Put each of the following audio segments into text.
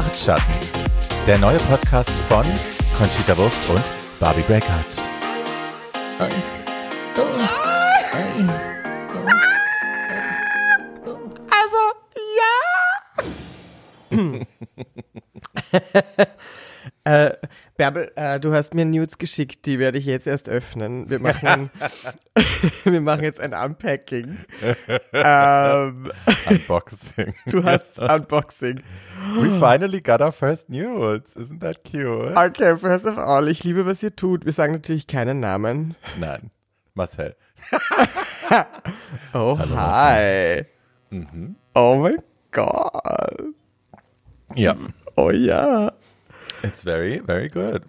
Bartschatten, der neue Podcast von Conchita Wurst und Barbie Breakout. Also, ja. Bärbel, äh, du hast mir Nudes geschickt, die werde ich jetzt erst öffnen. Wir machen, wir machen jetzt ein Unpacking. ähm, Unboxing. du hast Unboxing. We finally got our first news. Isn't that cute? Okay, first of all, ich liebe, was ihr tut. Wir sagen natürlich keinen Namen. Nein. Marcel. Oh, Hallo, hi. Mhm. Oh mein Gott. Ja. Oh ja. It's very, very good.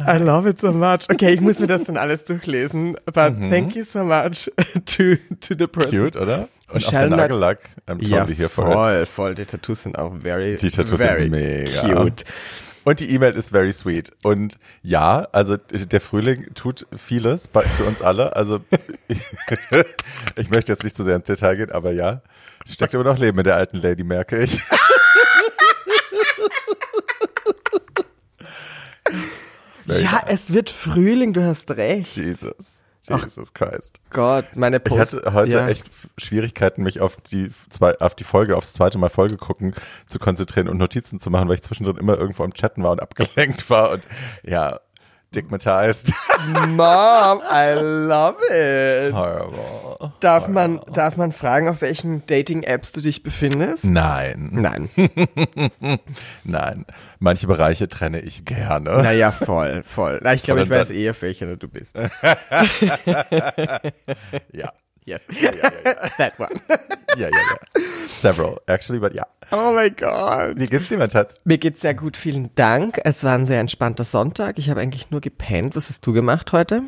I love it so much. Okay, ich muss mir das dann alles durchlesen. But thank you so much to, to the person. Cute, oder? Und auch Shall der not- Nagellack. I'm totally Ja, here for it. voll, voll. Die Tattoos sind auch very, Die Tattoos very sind mega. cute. Und die E-Mail ist very sweet. Und ja, also der Frühling tut vieles für uns alle. Also ich möchte jetzt nicht zu sehr ins Detail gehen, aber ja, es steckt immer noch Leben in der alten Lady, merke ich. Ja, es wird Frühling, du hast recht. Jesus. Jesus Christ. Gott, meine Ich Post. hatte heute ja. echt Schwierigkeiten, mich auf die zwei, auf die Folge, aufs zweite Mal Folge gucken zu konzentrieren und Notizen zu machen, weil ich zwischendrin immer irgendwo am Chatten war und abgelenkt war und ja, digmatized. Mom, I love it. Horrible. Darf man, darf man fragen, auf welchen Dating-Apps du dich befindest? Nein, Nein. nein. Manche Bereiche trenne ich gerne. Naja, voll, voll. Na, ich glaube, ich weiß eher, auf welcher du bist. Ja. Yes. Ja, ja, ja, That one. ja, ja, ja. Several, actually, but ja. Oh mein Gott. Wie geht's dir, mein Schatz? Mir geht's sehr gut, vielen Dank. Es war ein sehr entspannter Sonntag. Ich habe eigentlich nur gepennt. Was hast du gemacht heute?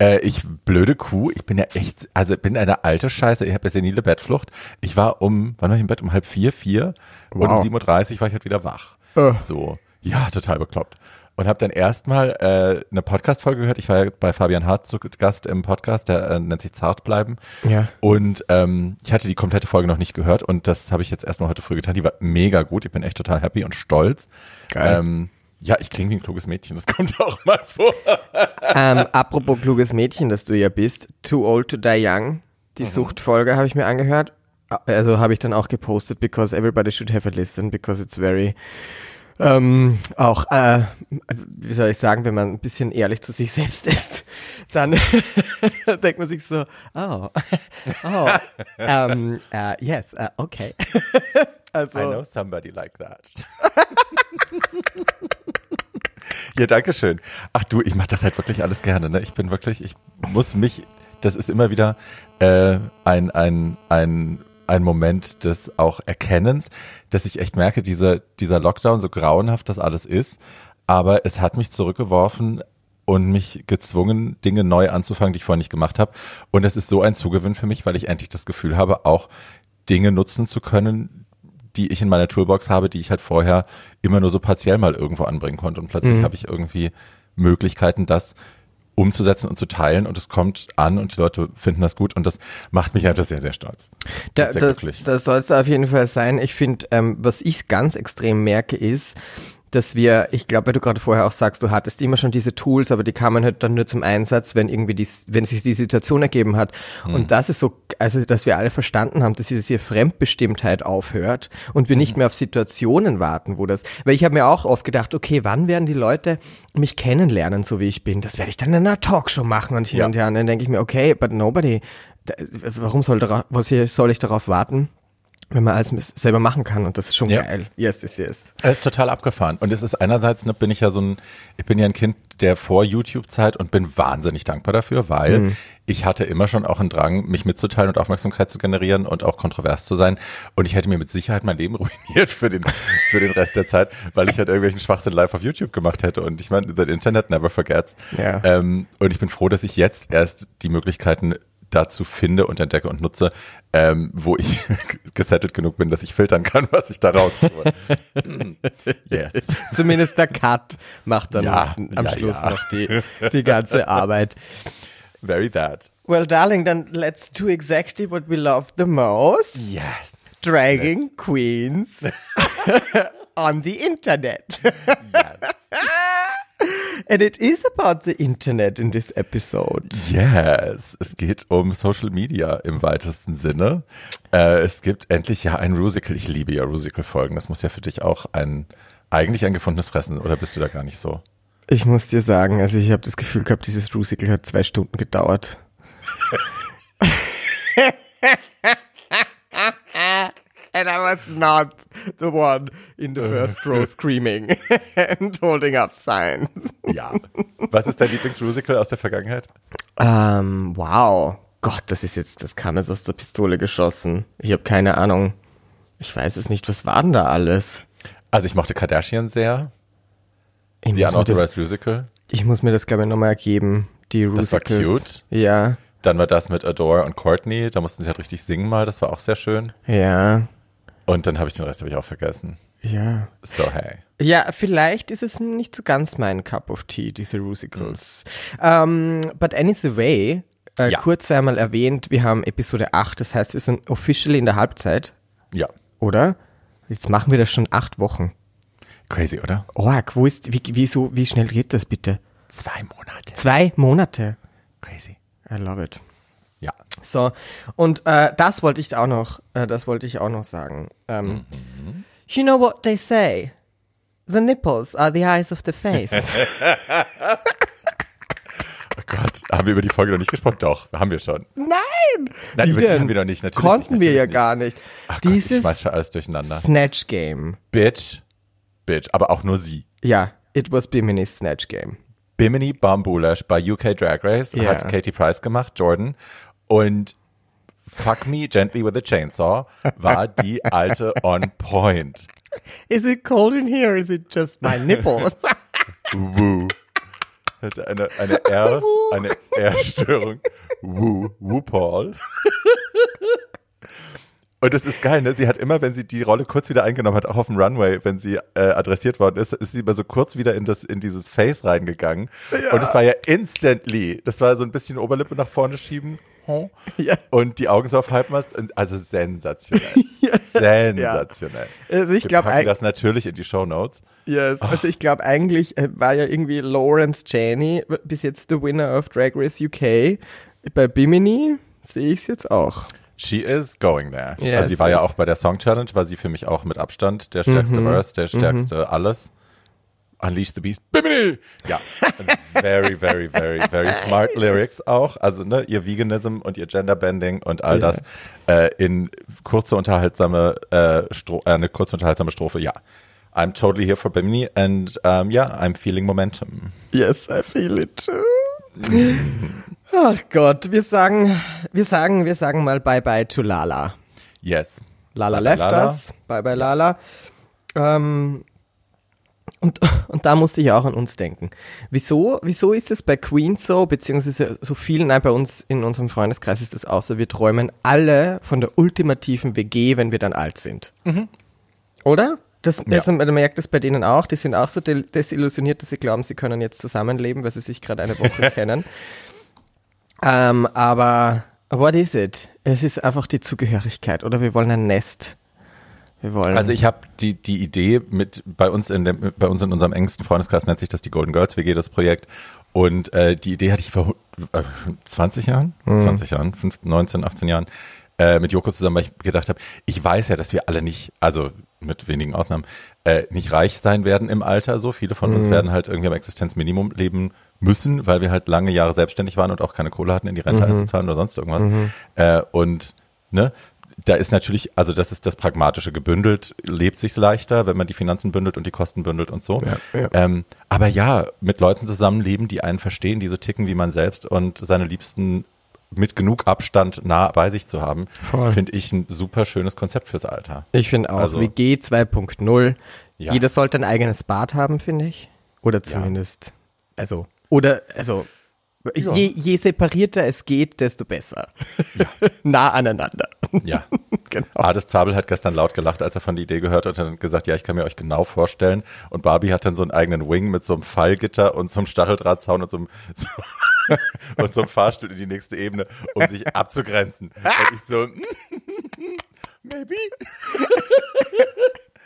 Äh, ich, blöde Kuh, ich bin ja echt, also bin eine alte Scheiße, ich habe ja senile Bettflucht. Ich war um, wann war ich im Bett? Um halb vier, vier und Wow. um 7.30 Uhr war ich halt wieder wach. Äh. So, ja, total bekloppt. Und habe dann erstmal äh, eine Podcast-Folge gehört. Ich war ja bei Fabian Hart zu Gast im Podcast, der äh, nennt sich Zart bleiben. Ja. Und ähm, ich hatte die komplette Folge noch nicht gehört und das habe ich jetzt erstmal heute früh getan. Die war mega gut. Ich bin echt total happy und stolz. Geil. Ähm, ja, ich klinge wie ein kluges Mädchen. Das kommt auch mal vor. Ähm, apropos kluges Mädchen, das du ja bist. Too old to die young. Die Suchtfolge habe ich mir angehört. Also habe ich dann auch gepostet, because everybody should have a listen, because it's very ähm, auch, äh, wie soll ich sagen, wenn man ein bisschen ehrlich zu sich selbst ist, dann denkt man sich so, oh, oh, ähm, äh, yes, äh, okay. also, I know somebody like that. ja, danke schön. Ach du, ich mache das halt wirklich alles gerne. Ne? Ich bin wirklich, ich muss mich, das ist immer wieder äh, ein, ein, ein, ein Moment des auch Erkennens, dass ich echt merke, dieser, dieser Lockdown, so grauenhaft das alles ist, aber es hat mich zurückgeworfen und mich gezwungen, Dinge neu anzufangen, die ich vorher nicht gemacht habe. Und es ist so ein Zugewinn für mich, weil ich endlich das Gefühl habe, auch Dinge nutzen zu können, die ich in meiner Toolbox habe, die ich halt vorher immer nur so partiell mal irgendwo anbringen konnte. Und plötzlich habe ich irgendwie Möglichkeiten, das umzusetzen und zu teilen und es kommt an und die Leute finden das gut und das macht mich einfach sehr, sehr stolz. Da, sehr das, das soll es auf jeden Fall sein. Ich finde, ähm, was ich ganz extrem merke, ist, dass wir, ich glaube, weil du gerade vorher auch sagst, du hattest immer schon diese Tools, aber die kamen halt dann nur zum Einsatz, wenn irgendwie die, wenn sich die Situation ergeben hat. Hm. Und das ist so, also, dass wir alle verstanden haben, dass diese hier Fremdbestimmtheit aufhört und wir Hm. nicht mehr auf Situationen warten, wo das, weil ich habe mir auch oft gedacht, okay, wann werden die Leute mich kennenlernen, so wie ich bin? Das werde ich dann in einer Talkshow machen und hin Ja. und her. Und dann denke ich mir, okay, but nobody, warum soll, was hier, soll ich darauf warten? Wenn man alles selber machen kann und das ist schon Ja. geil. Yes, yes, yes. Es ist total abgefahren. Und es ist einerseits, ne, bin ich ja so ein, ich bin ja ein Kind der vor YouTube-Zeit und bin wahnsinnig dankbar dafür, weil Mhm. ich hatte immer schon auch einen Drang, mich mitzuteilen und Aufmerksamkeit zu generieren und auch kontrovers zu sein. Und ich hätte mir mit Sicherheit mein Leben ruiniert für den, für den Rest der Zeit, weil ich halt irgendwelchen Schwachsinn live auf YouTube gemacht hätte. Und ich meine, the Internet never forgets. Ja. Ähm, und ich bin froh, dass ich jetzt erst die Möglichkeiten dazu finde und entdecke und nutze, ähm, wo ich gesettelt genug bin, dass ich filtern kann, was ich da raus tue. yes. Zumindest der Cut macht dann Ja, am ja, Schluss ja. noch die, die ganze Arbeit. Very that. Well, darling, then let's do exactly what we love the most. Yes. Dragging Queens on the internet. And it is about the internet in this episode. Yes, es geht um Social Media im weitesten Sinne. Äh, es gibt endlich ja ein Rusical. Ich liebe ja Rusical-Folgen. Das muss ja für dich auch ein eigentlich ein gefundenes Fressen, oder bist du da gar nicht so? Ich muss dir sagen, also ich habe das Gefühl gehabt, dieses Rusical hat zwei Stunden gedauert. And I was not the one in the first row screaming and holding up signs. Ja. Was ist dein Lieblingsrusical aus der Vergangenheit? Ähm, wow. Gott, das ist jetzt, das kam jetzt aus der Pistole geschossen. Ich habe keine Ahnung. Ich weiß es nicht. Was war denn da alles? Also ich mochte Kardashian sehr. Ich The muss mir das, Unauthorized Musical. ich muss mir das, glaube ich, nochmal ergeben. Die Das war Rusicals. cute. Ja, Dann war das mit Adore und Courtney. Da mussten sie halt richtig singen mal. Das war auch sehr schön. ja, Und dann habe ich den Rest habe ich auch vergessen. ja. So hey. Ja, vielleicht ist es nicht so ganz mein Cup of Tea, diese Rusicals. Ähm, but anyway, äh, Ja. kurz einmal erwähnt, wir haben Episode 8, das heißt, wir sind officially in der Halbzeit, Ja. oder? Jetzt machen wir das schon acht Wochen. Crazy, oder? Org, wo ist, wie, wieso, wie schnell geht das bitte? Zwei Monate. Zwei Monate. Crazy. I love it. Ja. So, und äh, das wollte ich auch noch, äh, das wollte ich auch noch sagen. Ähm, You know what they say? The nipples are the eyes of the face. Oh Gott, haben wir über die Folge noch nicht gesprochen? Doch, haben wir schon. Nein! Nein, Wie über die haben wir noch nicht. Natürlich Konnten nicht, wir ja natürlich gar nicht. Ach Gott, ich Dieses schmeiß schon alles durcheinander. Snatch Game. Bitch, Bitch, aber auch nur sie. Ja, it was Bimini's Snatch Game. Bimini Bambulash bei UK Drag Race Ja. hat Katie Price gemacht, Jordan. Und Fuck Me Gently with a Chainsaw war die alte on point. Is it cold in here? Is it just my nipples? Woo. Hatte eine, eine R, eine R-Störung. Woo, Woo Paul. Und es ist geil, ne? Sie hat immer, wenn sie die Rolle kurz wieder eingenommen hat, auch auf dem Runway, wenn sie äh, adressiert worden ist, ist sie immer so kurz wieder in das in dieses Face reingegangen. Und es war ja instantly. Das war so ein bisschen Oberlippe nach vorne schieben. Ja. Und die Augen so auf Halbmast. Und, also sensationell. Sensationell. Also ich Wir packen das natürlich in die Show Notes. yes. also ich glaube eigentlich äh, war ja irgendwie Lawrence Chaney bis jetzt the winner of Drag Race UK. Bei Bimini sehe ich es jetzt auch. She is going there. Yes, also sie war ja auch bei der Song Challenge, war sie für mich auch mit Abstand der stärkste Verse, der stärkste alles. Unleash the Beast. Bimini! Ja. very, very, very, very smart Lyrics auch. Also, ne, ihr Veganism und ihr Genderbending und all Ja. das äh, in kurze unterhaltsame, äh, Stro äh, eine kurze unterhaltsame Strophe. Ja. I'm totally here for Bimini and um, yeah, I'm feeling momentum. Yes, I feel it too. Ach Gott, wir sagen, wir sagen, wir sagen mal Bye Bye to Lala. Yes. Lala bye left Lala. us. Bye bye Lala. Ähm, und, und da musste ich auch an uns denken. Wieso, wieso ist es bei Queen so, beziehungsweise so vielen, nein, bei uns in unserem Freundeskreis ist es auch so, wir träumen alle von der ultimativen WG, wenn wir dann alt sind. Oder? Das, Ja. also, man merkt das bei denen auch, die sind auch so de- desillusioniert, dass sie glauben, sie können jetzt zusammenleben, weil sie sich gerade eine Woche kennen. Ähm, aber what is it? Es ist einfach die Zugehörigkeit oder wir wollen ein Nest. Also ich habe die, die Idee mit bei uns in dem, bei uns in unserem engsten Freundeskreis nennt sich das die Golden Girls WG, das Projekt. Und äh, die Idee hatte ich vor äh, 20 Jahren, 20 Jahren, 15, 19, 18 Jahren äh, mit Joko zusammen, weil ich gedacht habe, ich weiß ja, dass wir alle nicht, also mit wenigen Ausnahmen, äh, nicht reich sein werden im Alter. So viele von uns werden halt irgendwie am Existenzminimum leben müssen, weil wir halt lange Jahre selbstständig waren und auch keine Kohle hatten, in die Rente einzuzahlen oder sonst irgendwas. Äh, und ne, da ist natürlich, also das ist das Pragmatische gebündelt, lebt sich's leichter, wenn man die Finanzen bündelt und die Kosten bündelt und so. Ja, ja. Ähm, aber ja, mit Leuten zusammenleben, die einen verstehen, die so ticken wie man selbst und seine Liebsten mit genug Abstand nah bei sich zu haben, finde ich ein super schönes Konzept fürs Alter. ich finde auch also- WG 2.0. Ja. Jeder sollte ein eigenes Bad haben, finde ich. Oder zumindest, also, oder, also, Ja. je, je separierter es geht, desto besser. nah aneinander. Ja. genau. Ades Zabel hat gestern laut gelacht, als er von der Idee gehört hat und hat gesagt, ja, ich kann mir euch genau vorstellen. Und Barbie hat dann so einen eigenen Wing mit so einem Fallgitter und so einem Stacheldrahtzaun und so einem, so, und so einem Fahrstuhl in die nächste Ebene, um sich abzugrenzen. Und ich so, maybe.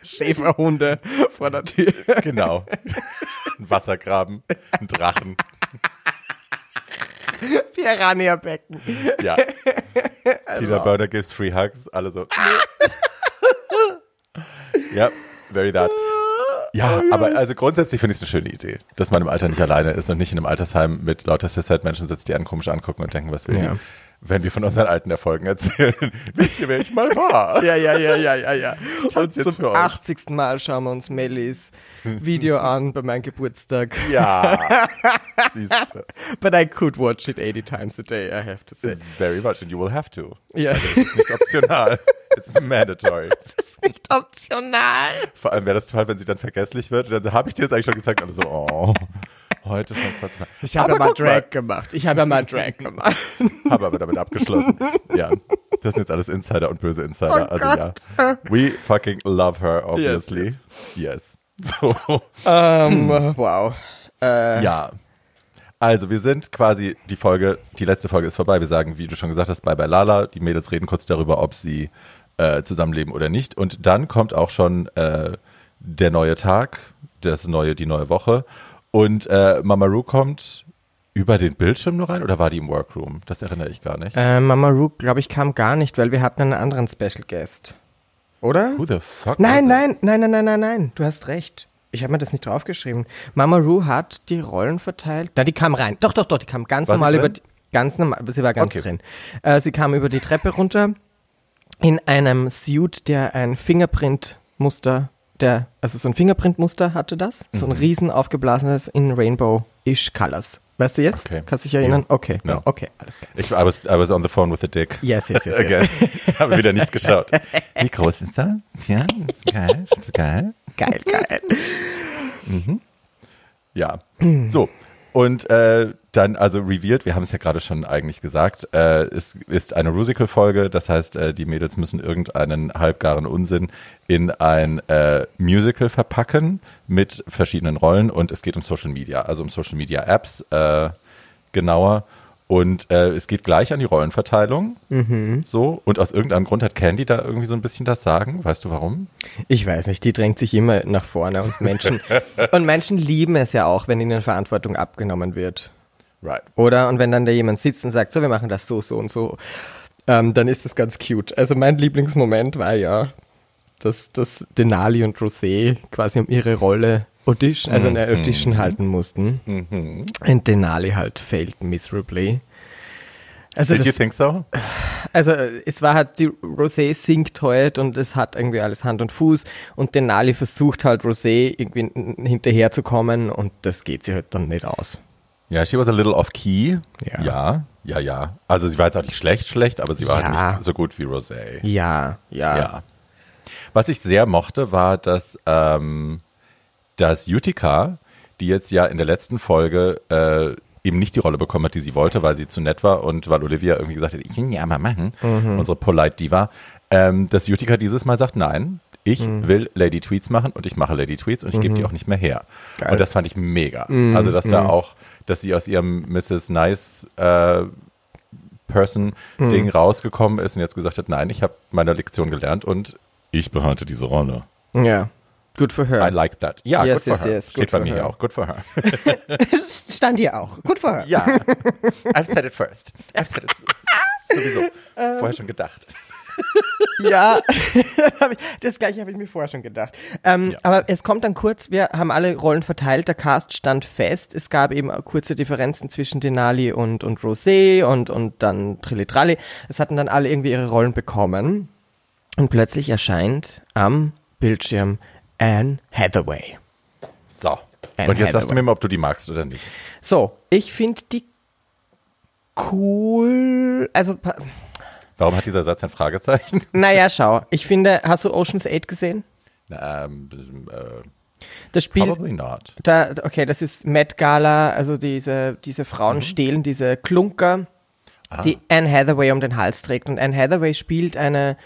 Schäferhunde vor der Tür. Genau. Ein Wassergraben, ein Drachen. Piranha-Becken. Ja. Tina Burner gives free hugs. Alle so. ja, very that. Ja, aber also grundsätzlich finde ich es eine schöne Idee, dass man im Alter nicht alleine ist und nicht in einem Altersheim mit lauter Cis-Menschen sitzt, die einen komisch angucken und denken, was will Ja. die, wenn wir von unseren alten Erfolgen erzählen. Wisst ihr, wer ich mal war? Ja, ja, ja, ja, ja, ja. Und jetzt zum für euch. 80. Mal schauen wir uns Mellies Video an bei meinem Geburtstag. Ja. Siehst du. But I could watch it 80 times a day, I have to say. Very much and you will have to. Ja. It's nicht optional. It's mandatory. Das ist nicht optional. Vor allem wäre das toll, wenn sie dann vergesslich wird. Und dann habe ich dir das eigentlich schon gezeigt? Und so, oh, heute schon 20 Mal. Ich habe ja mal. Drag gemacht. Ich habe ja mal Drag gemacht. Habe aber damit abgeschlossen. Ja, das sind jetzt alles Insider und böse Insider. Oh also ja, we fucking love her, obviously. Yes. So, ähm, wow. Äh, ja. Also wir sind quasi, die Folge, die letzte Folge ist vorbei. Wir sagen, wie du schon gesagt hast, bye bye Lala. Die Mädels reden kurz darüber, ob sie äh, zusammenleben oder nicht. Und dann kommt auch schon äh, der neue Tag, das neue, die neue Woche. Und äh, Mama Ru kommt über den Bildschirm nur rein oder war die im Workroom? Das erinnere ich gar nicht. Äh, Mama Rook, glaube ich, kam gar nicht, weil wir hatten einen anderen Special Guest. Oder? Who the fuck? Nein, nein, nein, nein, nein, nein, nein. Du hast recht. Ich habe mir das nicht draufgeschrieben. Mama Ru hat die Rollen verteilt. Na, die kam rein. Doch, doch, doch, die kam ganz War normal über die, ganz normal, sie war ganz Okay. drin. Äh, sie kam über die Treppe runter in einem Suit, der ein Fingerprint-Muster, der, also so ein Fingerprint-Muster hatte das. So ein Mhm. riesen aufgeblasenes in Rainbow-ish Colors. Weißt du jetzt? Okay. Kannst du dich erinnern? Okay, No. okay, alles klar. Ich, I, was, I was on the phone with the dick. Yes, yes, yes, yes. Ich habe wieder nicht geschaut. Wie groß ist er? Ja, ist geil. Ist geil. Geil, geil. Ja. So. Und äh, dann, also revealed, wir haben es ja gerade schon eigentlich gesagt, äh, es ist eine Rusical-Folge, das heißt, äh, die Mädels müssen irgendeinen halbgaren Unsinn in ein äh, Musical verpacken mit verschiedenen Rollen und es geht um Social Media, also um Social Media Apps äh, genauer. Und äh, es geht gleich an die Rollenverteilung. So. Und aus irgendeinem Grund hat Candy da irgendwie so ein bisschen das Sagen. Weißt du warum? Ich weiß nicht, die drängt sich immer nach vorne und Menschen, und Menschen lieben es ja auch, wenn ihnen Verantwortung abgenommen wird. Right. Oder? Und wenn dann da jemand sitzt und sagt, so, wir machen das so, so und so, ähm, dann ist das ganz cute. Also mein Lieblingsmoment war ja, dass, dass Denali und Rosé quasi um ihre Rolle Audition, also eine Audition halten mussten. Mhm. Und Denali halt failed miserably. Also Did you das, think so? also äh, es war halt, die Rosé singt halt und es hat irgendwie alles Hand und Fuß und Denali versucht halt Rosé irgendwie hinterherzukommen und das geht sie halt dann nicht aus. Ja, she was a little off key. Ja. ja, ja. ja. Also sie war jetzt auch nicht schlecht, schlecht, aber sie war Ja. halt nicht so gut wie Rosé. Ja, ja. Ja. Was ich sehr mochte, war, dass, ähm, dass Utica, die jetzt ja in der letzten Folge äh, eben nicht die Rolle bekommen hat, die sie wollte, weil sie zu nett war und weil Olivia irgendwie gesagt hat, ich will ja mal machen, Mhm. unsere Polite Diva, ähm, dass Utica dieses Mal sagt, nein, ich Mhm. will Lady Tweets machen und ich mache Lady Tweets und ich gebe die auch nicht mehr her. Geil. Mhm. Und das fand ich mega. Also, dass da auch, dass sie aus ihrem Mrs. Nice äh, Person-Ding Mhm. rausgekommen ist und jetzt gesagt hat, nein, ich habe meine Lektion gelernt und ich behalte diese Rolle. Ja. Good for her. I like that. Ja, Yes, good for yes, her. yes, Steht good bei for mir her. hier auch. Good for her. Stand hier auch. Good for her. Ja. I've said it first. I've said it sowieso. Vorher schon gedacht. Ja, das, gleiche habe ich mir vorher schon gedacht. Ähm, Ja. Aber es kommt dann kurz, wir haben alle Rollen verteilt, der Cast stand fest. Es gab eben kurze Differenzen zwischen Denali und, und Rosé und, und dann Trillitralli. Es hatten dann alle irgendwie ihre Rollen bekommen. Und plötzlich erscheint am Bildschirm Anne Hathaway. So. Anne und jetzt sagst du Hathaway. mir mal, ob du die magst oder nicht. So, ich finde die cool. Also, Warum hat dieser Satz ein Fragezeichen? naja, schau. Ich finde, hast du Ocean's 8 gesehen? ähm, äh, Das Spiel. probably not. Da, okay, das ist Met Gala, also diese, diese Frauen stehlen diese Klunker, die Anne Hathaway um den Hals trägt. Und Anne Hathaway spielt eine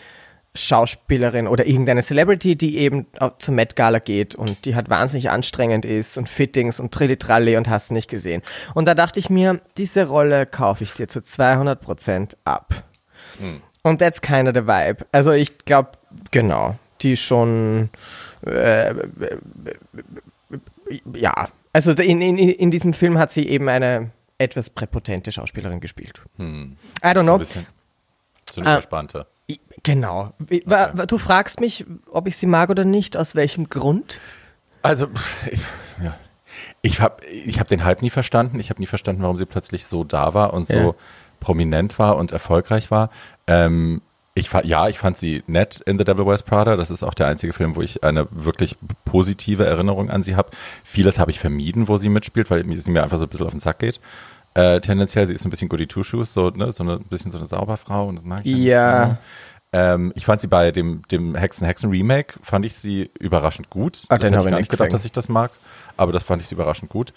Schauspielerin oder irgendeine Celebrity, die eben zur Met Gala geht und die halt wahnsinnig anstrengend ist und Fittings und Trillitralli und hast nicht gesehen. Und da dachte ich mir, diese Rolle kaufe ich dir zu 200% ab. Und that's kind of the vibe. Also ich glaube, genau, die schon, äh, ja, also in, in, in diesem Film hat sie eben eine etwas präpotente Schauspielerin gespielt. Hm. I don't know. ein bisschen. So eine Ah. überspannte. Genau. Okay. Du fragst mich, ob ich sie mag oder nicht, aus welchem Grund? Also, ich, ja. ich habe ich hab den Hype nie verstanden. Ich habe nie verstanden, warum sie plötzlich so da war und so Ja. Prominent war und erfolgreich war. Ähm, ich ja, ich fand sie nett in The Devil Wears Prada. Das ist auch der einzige Film, wo ich eine wirklich positive Erinnerung an sie habe. Vieles habe ich vermieden, wo sie mitspielt, weil sie mir einfach so ein bisschen auf den Sack geht. Äh, tendenziell, sie ist ein bisschen Goody Two-Shoes, so, ne, so eine, ein bisschen so eine Sauberfrau und das mag ich Ja. nicht. Ähm, ich fand sie bei dem, dem Hexen-Hexen-Remake, fand ich sie überraschend gut. Ah, das hätte ich gar nicht nicht gedacht, gesehen. dass ich das mag, aber das fand ich sie überraschend gut.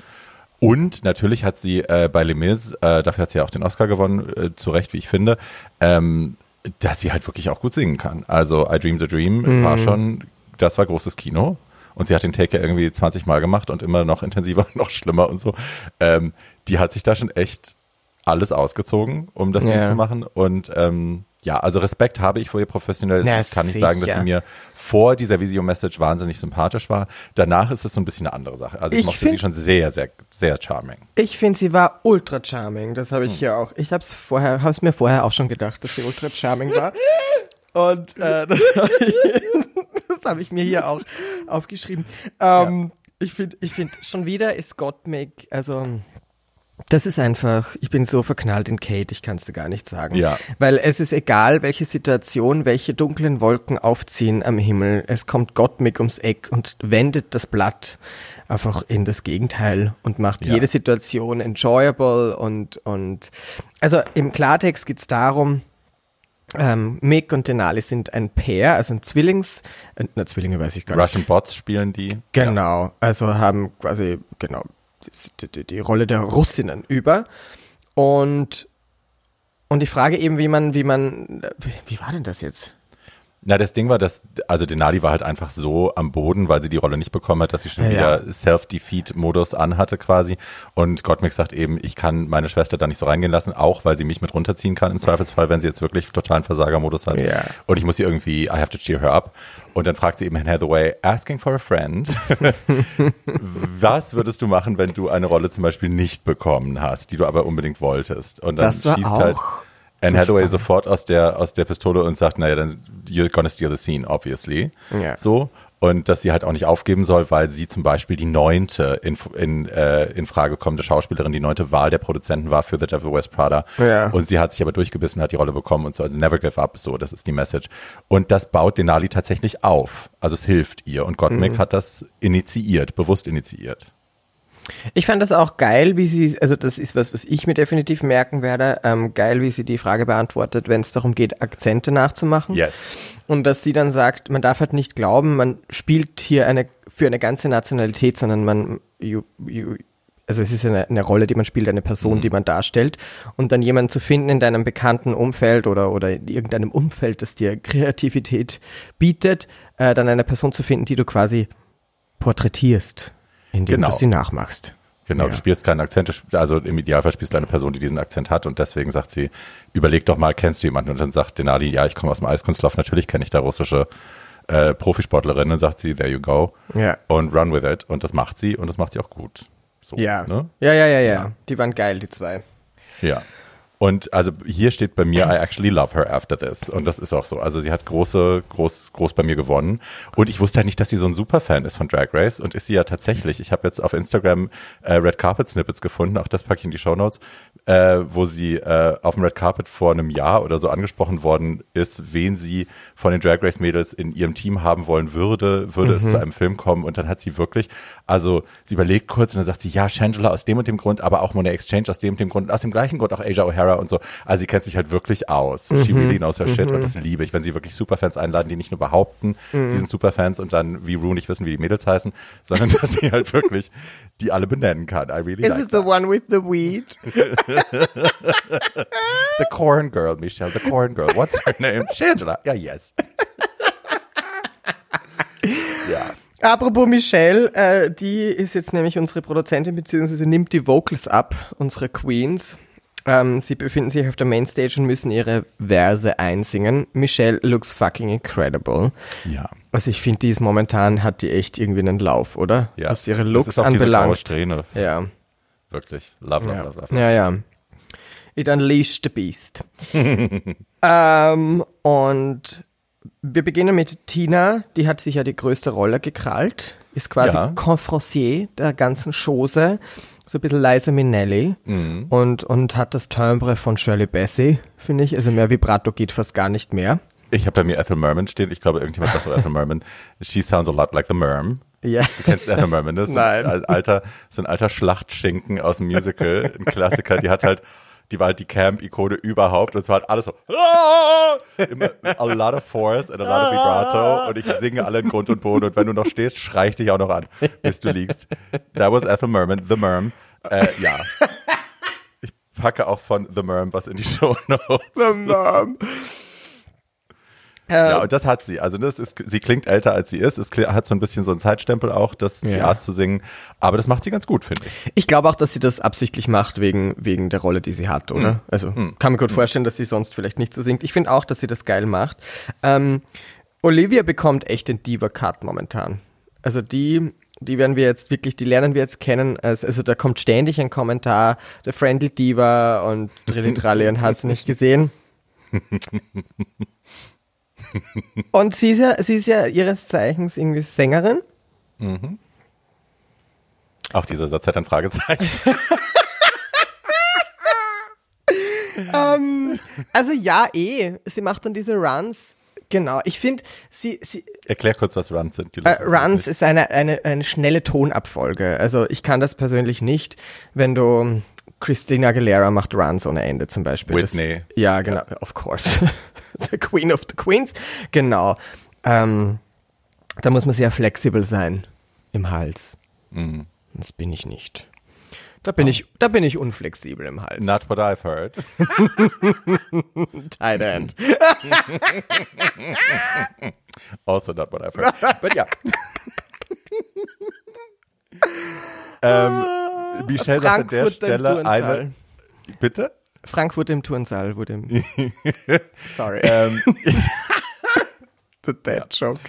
Und natürlich hat sie äh, bei Les Mis, äh, dafür hat sie ja auch den Oscar gewonnen, äh, zu Recht, wie ich finde, ähm, dass sie halt wirklich auch gut singen kann. Also I Dream the Dream Mhm. war schon, das war großes Kino. Und sie hat den Take ja irgendwie 20 Mal gemacht und immer noch intensiver und noch schlimmer und so. Ähm, die hat sich da schon echt alles ausgezogen, um das Ding Ja. zu machen. Und ähm, ja, also Respekt habe ich vor ihr professionell. Na, ich kann nicht sagen, dass sie mir vor dieser Visio-Message wahnsinnig sympathisch war. Danach ist es so ein bisschen eine andere Sache. Also ich, Ich mochte find- sie schon sehr, sehr, sehr charming. Ich finde, sie war ultra charming. Das habe ich hier auch. Ich habe es vorher, habe es mir vorher auch schon gedacht, dass sie ultra charming war. Und äh, das habe ich, das hab ich mir hier auch aufgeschrieben. Ähm, Ich finde, ich finde schon wieder ist Gottmik, also das ist einfach, ich bin so verknallt in Kate, ich kann es dir gar nicht sagen. Ja. Weil es ist egal, welche Situation, welche dunklen Wolken aufziehen am Himmel, es kommt Gottmik ums Eck und wendet das Blatt einfach in das Gegenteil und macht Ja. jede Situation enjoyable und, und also im Klartext geht's darum, ähm, Mick und Denali sind ein Pair, also ein Zwillings, äh, na Zwillinge weiß ich gar nicht. Russian Bots spielen die. Genau, also haben quasi, genau, die, die, Rolle der Russinnen über. Und, und die Frage eben, wie man, wie man, wie, wie war denn das jetzt? Na, das Ding war, dass, also Denali war halt einfach so am Boden, weil sie die Rolle nicht bekommen hat, dass sie schon Ja, wieder Self-Defeat-Modus anhatte quasi. Und Gottmik sagt eben, ich kann meine Schwester da nicht so reingehen lassen, auch weil sie mich mit runterziehen kann im Zweifelsfall, wenn sie jetzt wirklich totalen Versagermodus hat. Ja. Und ich muss sie irgendwie, I have to cheer her up. Und dann fragt sie eben Anne Hathaway, asking for a friend. Was würdest du machen, wenn du eine Rolle zum Beispiel nicht bekommen hast, die du aber unbedingt wolltest? Und dann schießt auch halt Anne so Hathaway spannend. sofort aus der, aus der Pistole und sagt, naja, dann you're gonna steal the scene, obviously. Ja. So. Und dass sie halt auch nicht aufgeben soll, weil sie zum Beispiel die neunte in, in, äh, in Frage kommende Schauspielerin, die neunte Wahl der Produzenten war für The Devil West Prada. Ja. Und sie hat sich aber durchgebissen, hat die Rolle bekommen und so, also never give up, so, das ist die Message. Und das baut Denali tatsächlich auf. Also es hilft ihr. Und Gottmik hat das initiiert, bewusst initiiert. Ich fand das auch geil, wie sie, also das ist was, was ich mir definitiv merken werde, ähm, geil, wie sie die Frage beantwortet, wenn es darum geht, Akzente nachzumachen. Yes. Und dass sie dann sagt, man darf halt nicht glauben, man spielt hier eine für eine ganze Nationalität, sondern man, you, you, also es ist eine, eine Rolle, die man spielt, eine Person, die man darstellt. Und dann jemanden zu finden in deinem bekannten Umfeld oder, oder in irgendeinem Umfeld, das dir Kreativität bietet, äh, dann eine Person zu finden, die du quasi porträtierst, indem Genau. du sie nachmachst. Genau, Ja. du spielst keinen Akzent, also im Idealfall spielst du eine Person, die diesen Akzent hat und deswegen sagt sie, überleg doch mal, kennst du jemanden? Und dann sagt Denali, ja, ich komme aus dem Eiskunstlauf, natürlich kenne ich da russische äh, Profisportlerinnen. Und sagt sie, there you go Ja. und run with it und das macht sie und das macht sie auch gut. So, Ja. Ne? ja, ja, ja, ja, Ja. Die waren geil, die zwei. Ja. Und also hier steht bei mir, I actually love her after this. Und das ist auch so. Also sie hat große, groß, groß bei mir gewonnen. Und ich wusste halt nicht, dass sie so ein Superfan ist von Drag Race. Und ist sie ja tatsächlich. Ich habe jetzt auf Instagram äh, Red Carpet Snippets gefunden, auch das packe ich in die Show Notes, äh, wo sie äh, auf dem Red Carpet vor einem Jahr oder so angesprochen worden ist, wen sie von den Drag Race Mädels in ihrem Team haben wollen würde, würde es zu einem Film kommen. Und dann hat sie wirklich, also sie überlegt kurz und dann sagt sie, ja, Shangela aus dem und dem Grund, aber auch Monet Exchange aus dem und dem Grund, und aus dem gleichen Grund auch Asia O'Hara und so. Also sie kennt sich halt wirklich aus. She really knows her shit und das liebe ich, wenn sie wirklich Superfans einladen, die nicht nur behaupten, sie sind Superfans und dann wie Rue nicht wissen, wie die Mädels heißen, sondern dass sie halt wirklich die alle benennen kann. I really Is like it the that. one with the weed? The Corn Girl, Michelle, the Corn Girl. What's her name? Shangela. Ja, yes. ja. Apropos Michelle, äh, die ist jetzt nämlich unsere Produzentin, beziehungsweise nimmt die Vocals ab, unsere Queens. Ähm, sie befinden sich auf der Mainstage und müssen ihre Verse einsingen. Michelle looks fucking incredible. Ja. Also ich finde, die ist momentan, hat die echt irgendwie einen Lauf, oder? Ja. Was ihre das Looks ist auch diese anbelangt. Strähne. Ja. Wirklich. Love, love, Ja. love, love. ja, ja. It unleashed the beast. ähm, und wir beginnen mit Tina, die hat sich ja die größte Rolle gekrallt, ist quasi Ja. Confrancier der ganzen Chose, so ein bisschen Liza Minnelli Mhm. und, und hat das Timbre von Shirley Bassey, finde ich. Also mehr Vibrato geht fast gar nicht mehr. Ich habe bei mir Ethel Merman stehen. Ich glaube, irgendjemand sagt doch Ethel Merman. She sounds a lot like the Merm. Ja. Du kennst Ethel Merman, das ist so Nein. ein alter, so ein alter Schlachtschinken aus dem Musical, ein Klassiker, die hat halt, die war halt die Camp-Ikone überhaupt und es war halt alles so, immer a lot of force and a lot of vibrato und ich singe alle in Grund und Boden und wenn du noch stehst, schrei ich dich auch noch an, bis du liegst. That was Ethel Merman, The Merm. Äh, ja. Ich packe auch von The Merm was in die Show Notes. Ja, Äh, und das hat sie. Also das ist, sie klingt älter als sie ist. Es hat so ein bisschen so einen Zeitstempel auch, das, die Ja. Art zu singen. Aber das macht sie ganz gut, finde ich. Ich glaube auch, dass sie das absichtlich macht wegen, wegen der Rolle, die sie hat, oder? Also kann mir gut vorstellen, dass sie sonst vielleicht nicht so singt. Ich finde auch, dass sie das geil macht. Ähm, Olivia bekommt echt den Diva-Cut momentan. Also die, die werden wir jetzt wirklich, die lernen wir jetzt kennen. Also, also da kommt ständig ein Kommentar, der Friendly Diva und Trillitralli und hast nicht gesehen. Und sie ist ja, sie ist ja ihres Zeichens irgendwie Sängerin. Auch dieser Satz hat ein Fragezeichen. Also ja, eh. Sie macht dann diese Runs. Genau. Ich finde, sie, sie, Erklär kurz, was Runs sind. Die äh, Runs ist eine, eine, eine schnelle Tonabfolge. Also ich kann das persönlich nicht, wenn du Christina Aguilera macht Runs ohne Ende zum Beispiel. Whitney. Das, ja, genau. Of course. the Queen of the Queens. Genau. Ähm, da muss man sehr flexibel sein im Hals. Mhm. Das bin ich nicht. Da bin ich, da bin ich unflexibel im Hals. Not what I've heard. Tight End. Also not what I've heard. But ja. ähm, Michelle sagt an der Frankfurt im Stelle Turnsaal. eine. Bitte? Frankfurt im Turnsaal wurde im Sorry. Ähm, The Dead Joke.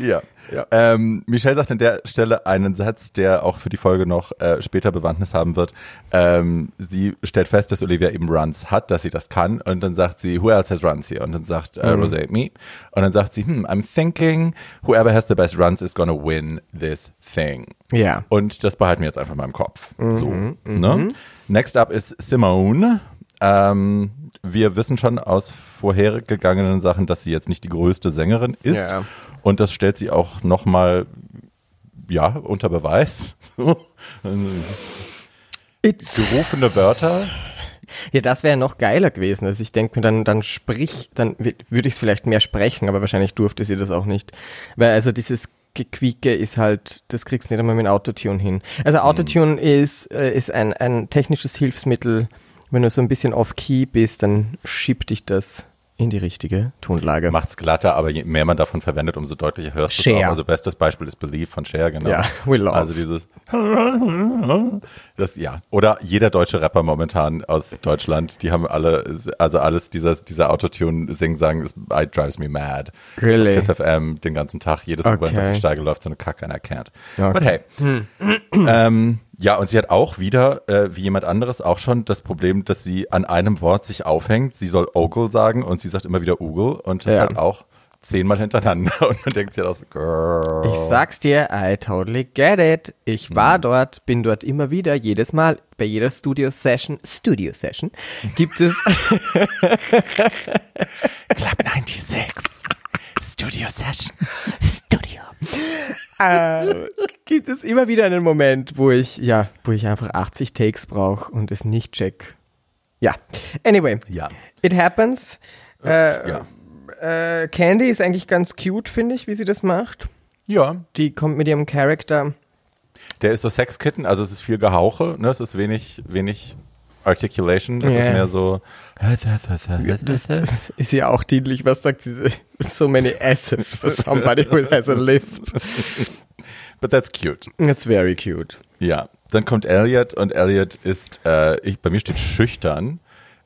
Ja. Ja. Ähm, Michelle sagt an der Stelle einen Satz, der auch für die Folge noch äh, später Bewandtnis haben wird. Ähm, sie stellt fest, dass Olivia eben Runs hat, dass sie das kann. Und dann sagt sie, who else has Runs here? Und dann sagt äh, Mhm. Rosé, me. Und dann sagt sie, hm, I'm thinking, whoever has the best runs is gonna win this thing. Ja. Und das behalten wir jetzt einfach mal im Kopf. So. Mhm, Ne? Next up ist Simone. Ähm, wir wissen schon aus vorhergegangenen Sachen, dass sie jetzt nicht die größte Sängerin ist. Ja. Und das stellt sie auch nochmal, ja, unter Beweis. It's Gerufene Wörter. ja, das wäre noch geiler gewesen. Also ich denke mir, dann, dann sprich, dann würde ich es vielleicht mehr sprechen, aber wahrscheinlich durfte sie das auch nicht. Weil also dieses Gequieke ist halt, das kriegst du nicht einmal mit Autotune hin. Also Autotune ist, äh, ist ein, ein technisches Hilfsmittel. Wenn du so ein bisschen off-key bist, dann schiebt dich das in die richtige Tonlage. Macht's glatter, aber je mehr man davon verwendet, umso deutlicher hörst du es auch. Also bestes Beispiel ist Believe von Cher, genau. Ja, we love. Also dieses das, ja. Oder jeder deutsche Rapper momentan aus Deutschland, die haben alle, also alles dieser, dieser Autotune-Sing-Sang, ist- it drives me mad. Really? Kiss FM den ganzen Tag, jedes U-Bahn, das Okay. ich steige, läuft so eine Kacke and I can't. Okay. But hey. ähm, ja, und sie hat auch wieder, äh, wie jemand anderes, auch schon das Problem, dass sie an einem Wort sich aufhängt. Sie soll Ogle sagen und sie sagt immer wieder Ugel und das Ja. halt auch zehnmal hintereinander. Und man denkt sich halt auch so, girl. Ich sag's dir, I totally get it. Ich war dort, bin dort immer wieder, jedes Mal, bei jeder Studio-Session, Studio-Session, gibt es, Club 96. Studio Session. Studio, äh, gibt es immer wieder einen Moment, wo ich, ja, wo ich einfach 80 Takes brauche und es nicht check. Ja, anyway, Ja. it happens. Äh, ja. äh, Candy ist eigentlich ganz cute, finde ich, wie sie das macht. Ja. Die kommt mit ihrem Charakter. Der ist so Sexkitten, also es ist viel Gehauche, ne? Es ist wenig, wenig Articulation. Das Ja. ist mehr so. Das, das ist ja auch dienlich. Was sagt sie? So many S's for somebody who has a lisp. But that's cute. That's very cute. Ja. Dann kommt Elliot und Elliot ist, äh, ich, bei mir steht schüchtern.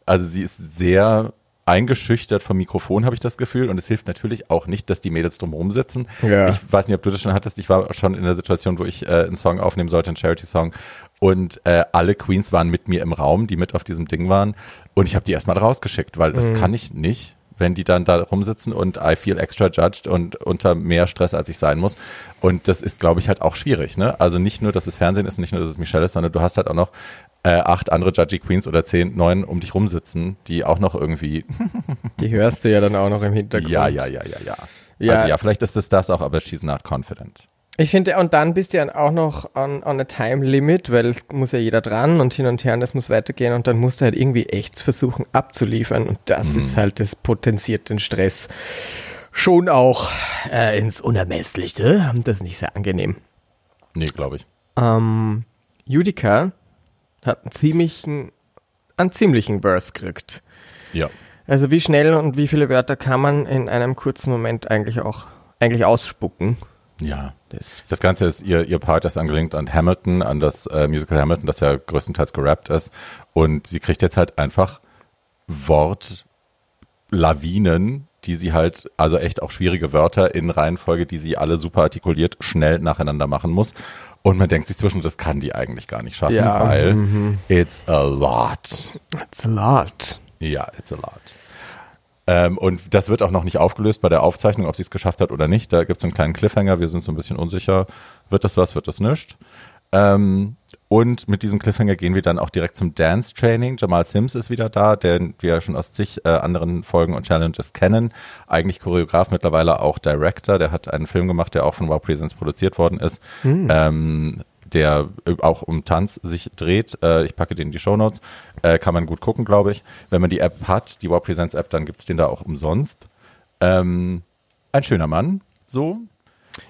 Also sie ist sehr eingeschüchtert vom Mikrofon, habe ich das Gefühl. Und es hilft natürlich auch nicht, dass die Mädels drumherum sitzen. Ja. Ich weiß nicht, ob du das schon hattest. Ich war schon in der Situation, wo ich äh, einen Song aufnehmen sollte, einen Charity-Song. Und äh, alle Queens waren mit mir im Raum, die mit auf diesem Ding waren. Und ich habe die erstmal rausgeschickt, weil das kann ich nicht, wenn die dann da rumsitzen und I feel extra judged und unter mehr Stress, als ich sein muss. Und das ist, glaube ich, halt auch schwierig. Ne? Also nicht nur, dass es Fernsehen ist, nicht nur, dass es Michelle ist, sondern du hast halt auch noch äh, acht andere Judgy Queens oder zehn, neun um dich rumsitzen, die auch noch irgendwie Die hörst du ja dann auch noch im Hintergrund. ja, ja, ja, ja, ja. Ja. Also ja, vielleicht ist es das auch, aber she's not confident. Ich finde, und dann bist du ja auch noch on, on a time limit, weil es muss ja jeder dran und hin und her und das muss weitergehen und dann musst du halt irgendwie echt versuchen abzuliefern und das ist halt, das potenziert den Stress schon auch äh, ins Unermessliche. Das ist nicht sehr angenehm. Nee, glaube ich. Ähm, Judica hat einen ziemlichen, einen ziemlichen Verse gekriegt. Ja. Also wie schnell und wie viele Wörter kann man in einem kurzen Moment eigentlich auch eigentlich ausspucken? Ja. Das, Das Ganze ist, ihr, ihr Part ist angelinkt an Hamilton, an das äh, Musical Hamilton, das ja größtenteils gerappt ist. Und sie kriegt jetzt halt einfach Wortlawinen, die sie halt, also echt auch schwierige Wörter in Reihenfolge, die sie alle super artikuliert, schnell nacheinander machen muss. Und man denkt sich zwischen, das kann die eigentlich gar nicht schaffen, Ja, weil mhm. it's a lot. It's a lot. Ja, it's a lot. Ähm, und das wird auch noch nicht aufgelöst bei der Aufzeichnung, ob sie es geschafft hat oder nicht. Da gibt es einen kleinen Cliffhanger, wir sind so ein bisschen unsicher. Wird das was, wird das nicht? Ähm, und mit diesem Cliffhanger gehen wir dann auch direkt zum Dance-Training. Jamal Sims ist wieder da, den wir schon aus zig äh, anderen Folgen und Challenges kennen. Eigentlich Choreograf, mittlerweile auch Director. Der hat einen Film gemacht, der auch von Wow Presents produziert worden ist. Ähm, der äh, auch um Tanz sich dreht. Äh, ich packe den in die Shownotes. Äh, kann man gut gucken, glaube ich. Wenn man die App hat, die Wow Presents App, dann gibt's den da auch umsonst. Ähm, ein schöner Mann, so.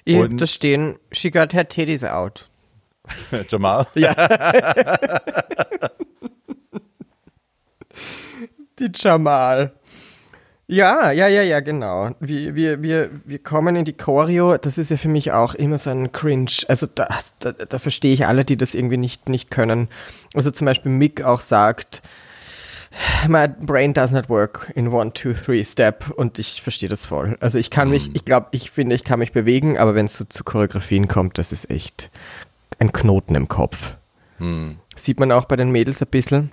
Ich hab Und- da stehen, she got her titties out. Jamal. Die Jamal. Ja, ja, ja, ja, genau. Wir, wir, wir, wir kommen in die Choreo. Das ist ja für mich auch immer so ein Cringe. Also da, da, da verstehe ich alle, die das irgendwie nicht, nicht können. Also zum Beispiel Mick auch sagt, my brain does not work in one, two, three step und ich verstehe das voll. Also ich kann mich, ich glaube, ich finde, ich kann mich bewegen, aber wenn es so zu Choreografien kommt, das ist echt ein Knoten im Kopf. Hm. Sieht man auch bei den Mädels ein bisschen.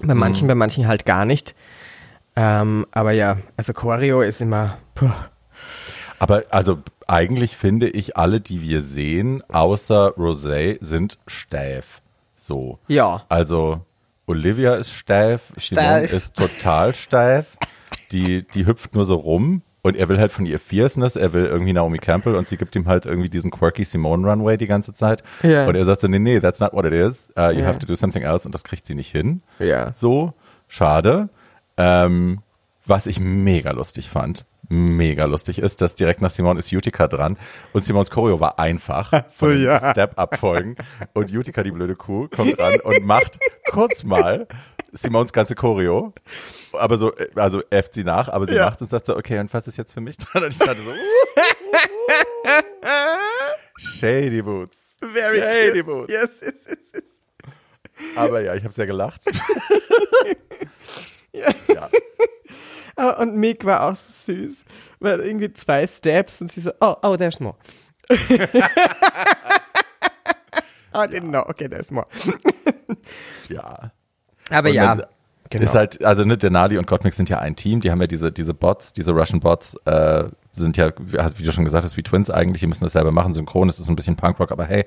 Bei manchen, bei manchen halt gar nicht. Ähm, aber ja, also Choreo ist immer. Puh. Aber also eigentlich finde ich, alle, die wir sehen, außer Rosé, sind steif. So. Ja. Also Olivia ist steif, Simone Steif. ist total steif. Die, die hüpft nur so rum und er will halt von ihr Fierceness, er will irgendwie Naomi Campbell und sie gibt ihm halt irgendwie diesen quirky Simone Runway die ganze Zeit. Ja. Und er sagt so, nee, nee, that's not what it is. Uh, you Ja. have to do something else und das kriegt sie nicht hin. Ja. So, schade. Ähm, was ich mega lustig fand, mega lustig ist, dass direkt nach Simone ist Utica dran und Simons Choreo war einfach den ja. Step-Up-Folgen und Utica, die blöde Kuh, kommt ran und macht kurz mal Simons ganze Choreo, aber so, äh, also äfft sie nach, aber sie Ja. macht und sagt so, okay, und was ist jetzt für mich dran? Und ich dachte so, Shady Boots. Very Shady cute. Boots. Yes, yes, yes, yes. Aber ja, ich habe sehr gelacht. Ja. ja. Ah, Und Mick war auch so süß. Weil irgendwie zwei Steps und sie so, oh, oh, there's more. oh, I didn't know. Okay, there's more. ja. Aber Und ja, genau. Ist halt, also ne, Denali und Gottmik sind ja ein Team, die haben ja diese, diese Bots, diese Russian Bots, äh, sind ja, wie du schon gesagt hast, wie Twins eigentlich, die müssen das selber machen, synchron, es ist so ein bisschen Punkrock, aber hey.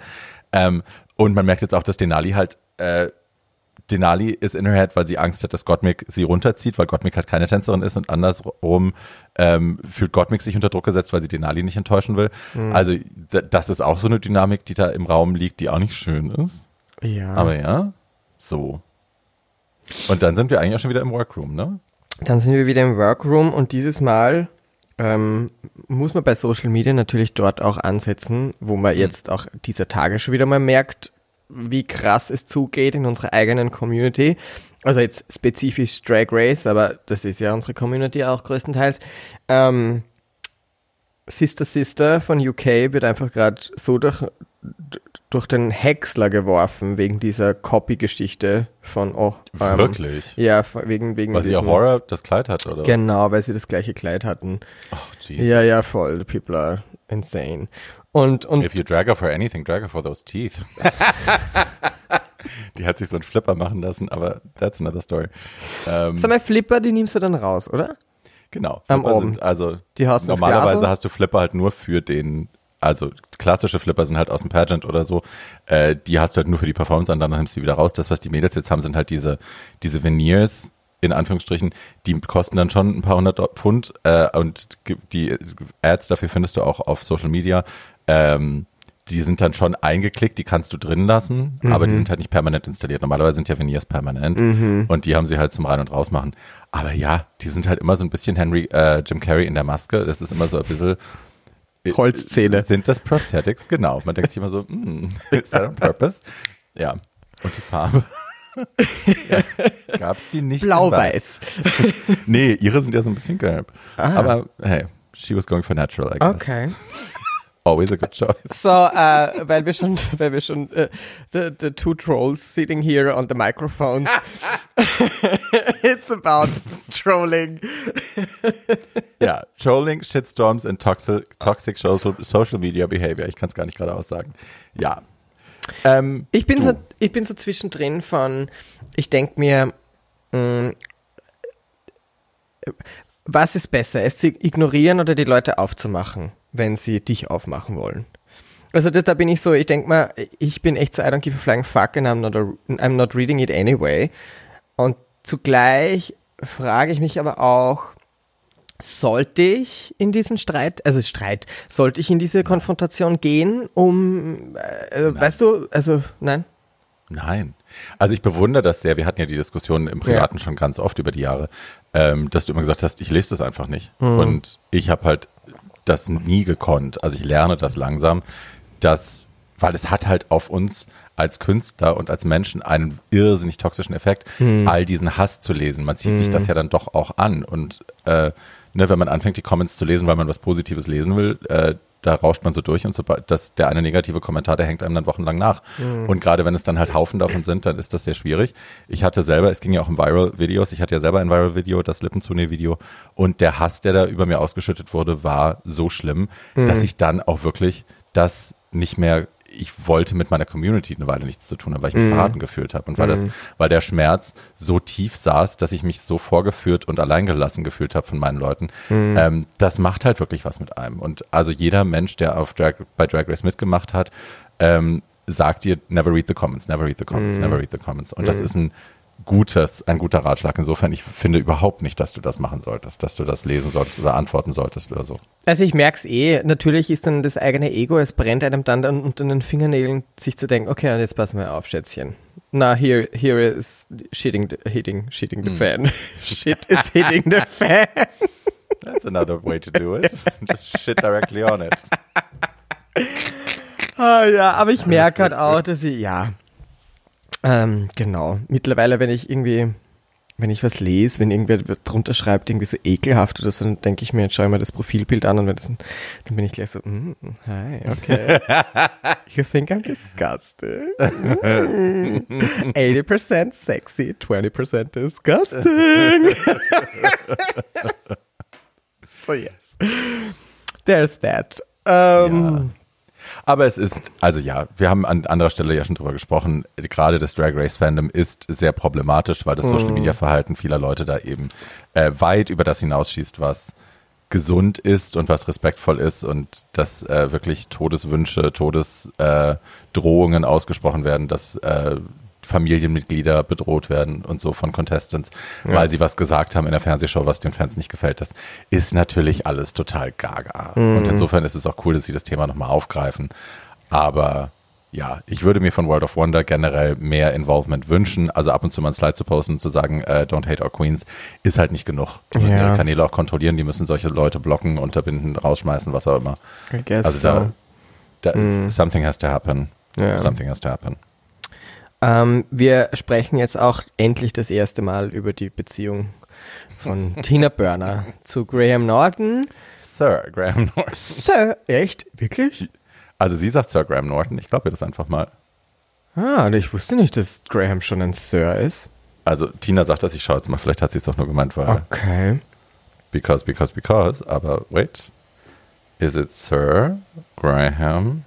Ähm, und man merkt jetzt auch, dass Denali halt, äh, Denali ist in her head, weil sie Angst hat, dass Gottmik sie runterzieht, weil Gottmik halt keine Tänzerin ist und andersrum ähm, fühlt Gottmik sich unter Druck gesetzt, weil sie Denali nicht enttäuschen will. Hm. Also das ist auch so eine Dynamik, die da im Raum liegt, die auch nicht schön ist. ja. Aber ja, so. Und dann sind wir eigentlich auch schon wieder im Workroom, ne? Dann sind wir wieder im Workroom und dieses Mal ähm, muss man bei Social Media natürlich dort auch ansetzen, wo man jetzt auch dieser Tage schon wieder mal merkt, wie krass es zugeht in unserer eigenen Community. Also jetzt spezifisch Drag Race, aber das ist ja unsere Community auch größtenteils. Ähm, Sister Sister von UK wird einfach gerade so durch, durch den Häcksler geworfen wegen dieser Copy-Geschichte von oh, ähm, Wirklich? Ja, wegen wegen Weil sie ja Horror das Kleid hat, oder? Genau, weil sie das gleiche Kleid hatten. Ach, Jesus. Ja, ja, voll. The people are insane. Und, und If you drag her for anything, drag her for those teeth. die hat sich so einen Flipper machen lassen, aber that's another story. Ähm, Sag mal, Flipper, die nimmst du dann raus, oder? Genau. Am sind, also die hast normalerweise hast du Flipper halt nur für den also klassische Flipper sind halt aus dem Pageant oder so, äh, die hast du halt nur für die Performance an, dann nimmst du die wieder raus. Das, was die Mädels jetzt haben, sind halt diese, diese Veneers, in Anführungsstrichen, die kosten dann schon ein paar hundert Pfund äh, und die Ads dafür findest du auch auf Social Media. Ähm, die sind dann schon eingeklickt, die kannst du drin lassen, mhm. aber die sind halt nicht permanent installiert. Normalerweise sind ja Veneers permanent mhm. und die haben sie halt zum Rein- und Rausmachen. Aber ja, die sind halt immer so ein bisschen Henry, äh, Jim Carrey in der Maske. Das ist immer so ein bisschen Holzzähne. Sind das Prosthetics? Genau. Man denkt sich immer so, mm, is that on purpose? Ja. Und die Farbe? ja. Gab es die nicht? Blau-weiß. nee, ihre sind ja so ein bisschen gelb. Ah. Aber hey, she was going for natural, I guess. Okay. Always a good choice. So, uh, weil wir schon, weil wir schon, uh, the, the two trolls sitting here on the microphones. It's about trolling. ja, Trolling, Shitstorms and toxic, toxic social, social media behavior. Ich kann es gar nicht gerade aussagen. Ja. Ähm, ich, bin so, ich bin so zwischendrin von, ich denke mir, mh, mm, was ist besser, es zu ignorieren oder die Leute aufzumachen, wenn sie dich aufmachen wollen? Also das, da bin ich so, ich denke mal, ich bin echt so, I don't give a flying fuck and I'm not, a, I'm not reading it anyway. Und zugleich frage ich mich aber auch, sollte ich in diesen Streit, also Streit, sollte ich in diese Konfrontation gehen, um, äh, weißt du, also nein? Nein. Also ich bewundere das sehr. Wir hatten ja die Diskussion im Privaten ja. schon ganz oft über die Jahre, ähm, dass du immer gesagt hast, ich lese das einfach nicht. Mhm. Und ich habe halt das nie gekonnt. Also ich lerne das langsam, dass, weil es hat halt auf uns als Künstler und als Menschen einen irrsinnig toxischen Effekt, mhm. all diesen Hass zu lesen. Man zieht mhm. sich das ja dann doch auch an. Und äh, ne, wenn man anfängt, die Comments zu lesen, weil man was Positives lesen will, äh, da rauscht man so durch und sobald das der eine negative Kommentar, der hängt einem dann wochenlang nach. Mhm. Und gerade wenn es dann halt Haufen davon sind, dann ist das sehr schwierig. Ich hatte selber, es ging ja auch um Viral-Videos, ich hatte ja selber ein Viral-Video, das Lippenzune-Video und der Hass, der da über mir ausgeschüttet wurde, war so schlimm, mhm. dass ich dann auch wirklich das nicht mehr ich wollte mit meiner Community eine Weile nichts zu tun haben, weil ich mich mm. verraten gefühlt habe und weil mm. das, mhm. weil der Schmerz so tief saß, dass ich mich so vorgeführt und alleingelassen gefühlt habe von meinen Leuten. Mm. Ähm, das macht halt wirklich was mit einem. Und also jeder Mensch, der auf Drag, bei Drag Race mitgemacht hat, ähm, sagt dir, never read the comments, never read the comments, mhm. never read the comments. Und das mhm. ist ein gutes, ein guter Ratschlag. Insofern, ich finde überhaupt nicht, dass du das machen solltest, dass du das lesen solltest oder antworten solltest oder so. Also ich merke es eh, natürlich ist dann das eigene Ego, es brennt einem dann, unter den Fingernägeln, sich zu denken, okay, jetzt pass mal auf, Schätzchen. Na, here, here is shitting the, hitting, shitting the mm. fan. Shit is hitting the fan. That's another way to do it. Just shit directly on it. Ah ja, aber ich merke halt auch, dass ich, ja, ähm, genau. Mittlerweile, wenn ich irgendwie, wenn ich was lese, wenn irgendwer drunter schreibt, irgendwie so ekelhaft oder so, dann denke ich mir, jetzt schaue ich mir das Profilbild an und das, dann bin ich gleich so, mm, hi, okay. you think I'm disgusting? Mm. 80% sexy, 20% disgusting. so yes. There's that. Um, ja. Aber es ist, also ja, wir haben an anderer Stelle ja schon drüber gesprochen, gerade das Drag Race Fandom ist sehr problematisch, weil das mhm. Social Media Verhalten vieler Leute da eben äh, weit über das hinausschießt, was gesund ist und was respektvoll ist und dass äh, wirklich Todeswünsche, Todesdrohungen äh, ausgesprochen werden, dass äh, Familienmitglieder bedroht werden und so von Contestants, ja. weil sie was gesagt haben in der Fernsehshow, was den Fans nicht gefällt. Das ist natürlich alles total gaga. Mhm. Und insofern ist es auch cool, dass sie das Thema nochmal aufgreifen. Aber ja, ich würde mir von World of Wonder generell mehr Involvement wünschen. Also ab und zu mal ein Slide zu posten und zu sagen, äh, don't hate our queens, ist halt nicht genug. Die müssen ja. ihre Kanäle auch kontrollieren, die müssen solche Leute blocken, unterbinden, rausschmeißen, was auch immer. I guess also da, da mm. something has to happen. Yeah. Something has to happen. Ähm, wir sprechen jetzt auch endlich das erste Mal über die Beziehung von Tina Burner zu Graham Norton. Sir Graham Norton. Sir, echt? Wirklich? Also sie sagt Sir Graham Norton, ich glaube ihr das einfach mal. Ah, ich wusste nicht, dass Graham schon ein Sir ist. Also Tina sagt das, ich schaue jetzt mal, vielleicht hat sie es doch nur gemeint, weil Okay. because, because, because, aber wait. Is it Sir Graham?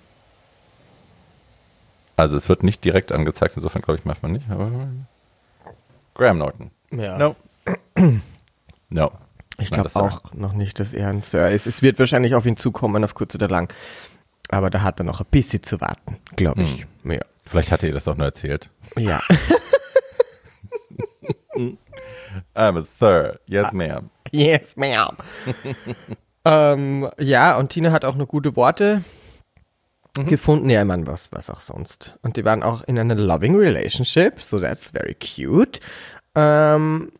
Also es wird nicht direkt angezeigt, insofern glaube ich manchmal nicht, aber Graham Norton. Ja. No. no. Ich glaube auch noch nicht, dass er ein Sir ist. Es wird wahrscheinlich auf ihn zukommen, auf kurz oder lang. Aber da hat er noch ein bisschen zu warten, glaube ich. Ja. Vielleicht hat er ihr das auch nur erzählt. ja. I'm a Sir. Yes, ma'am. Yes, ma'am. ähm, ja, und Tina hat auch noch gute Worte gefunden. Ja, ich meine, was, was auch sonst. Und die waren auch in einer loving relationship, so that's very cute. Ähm,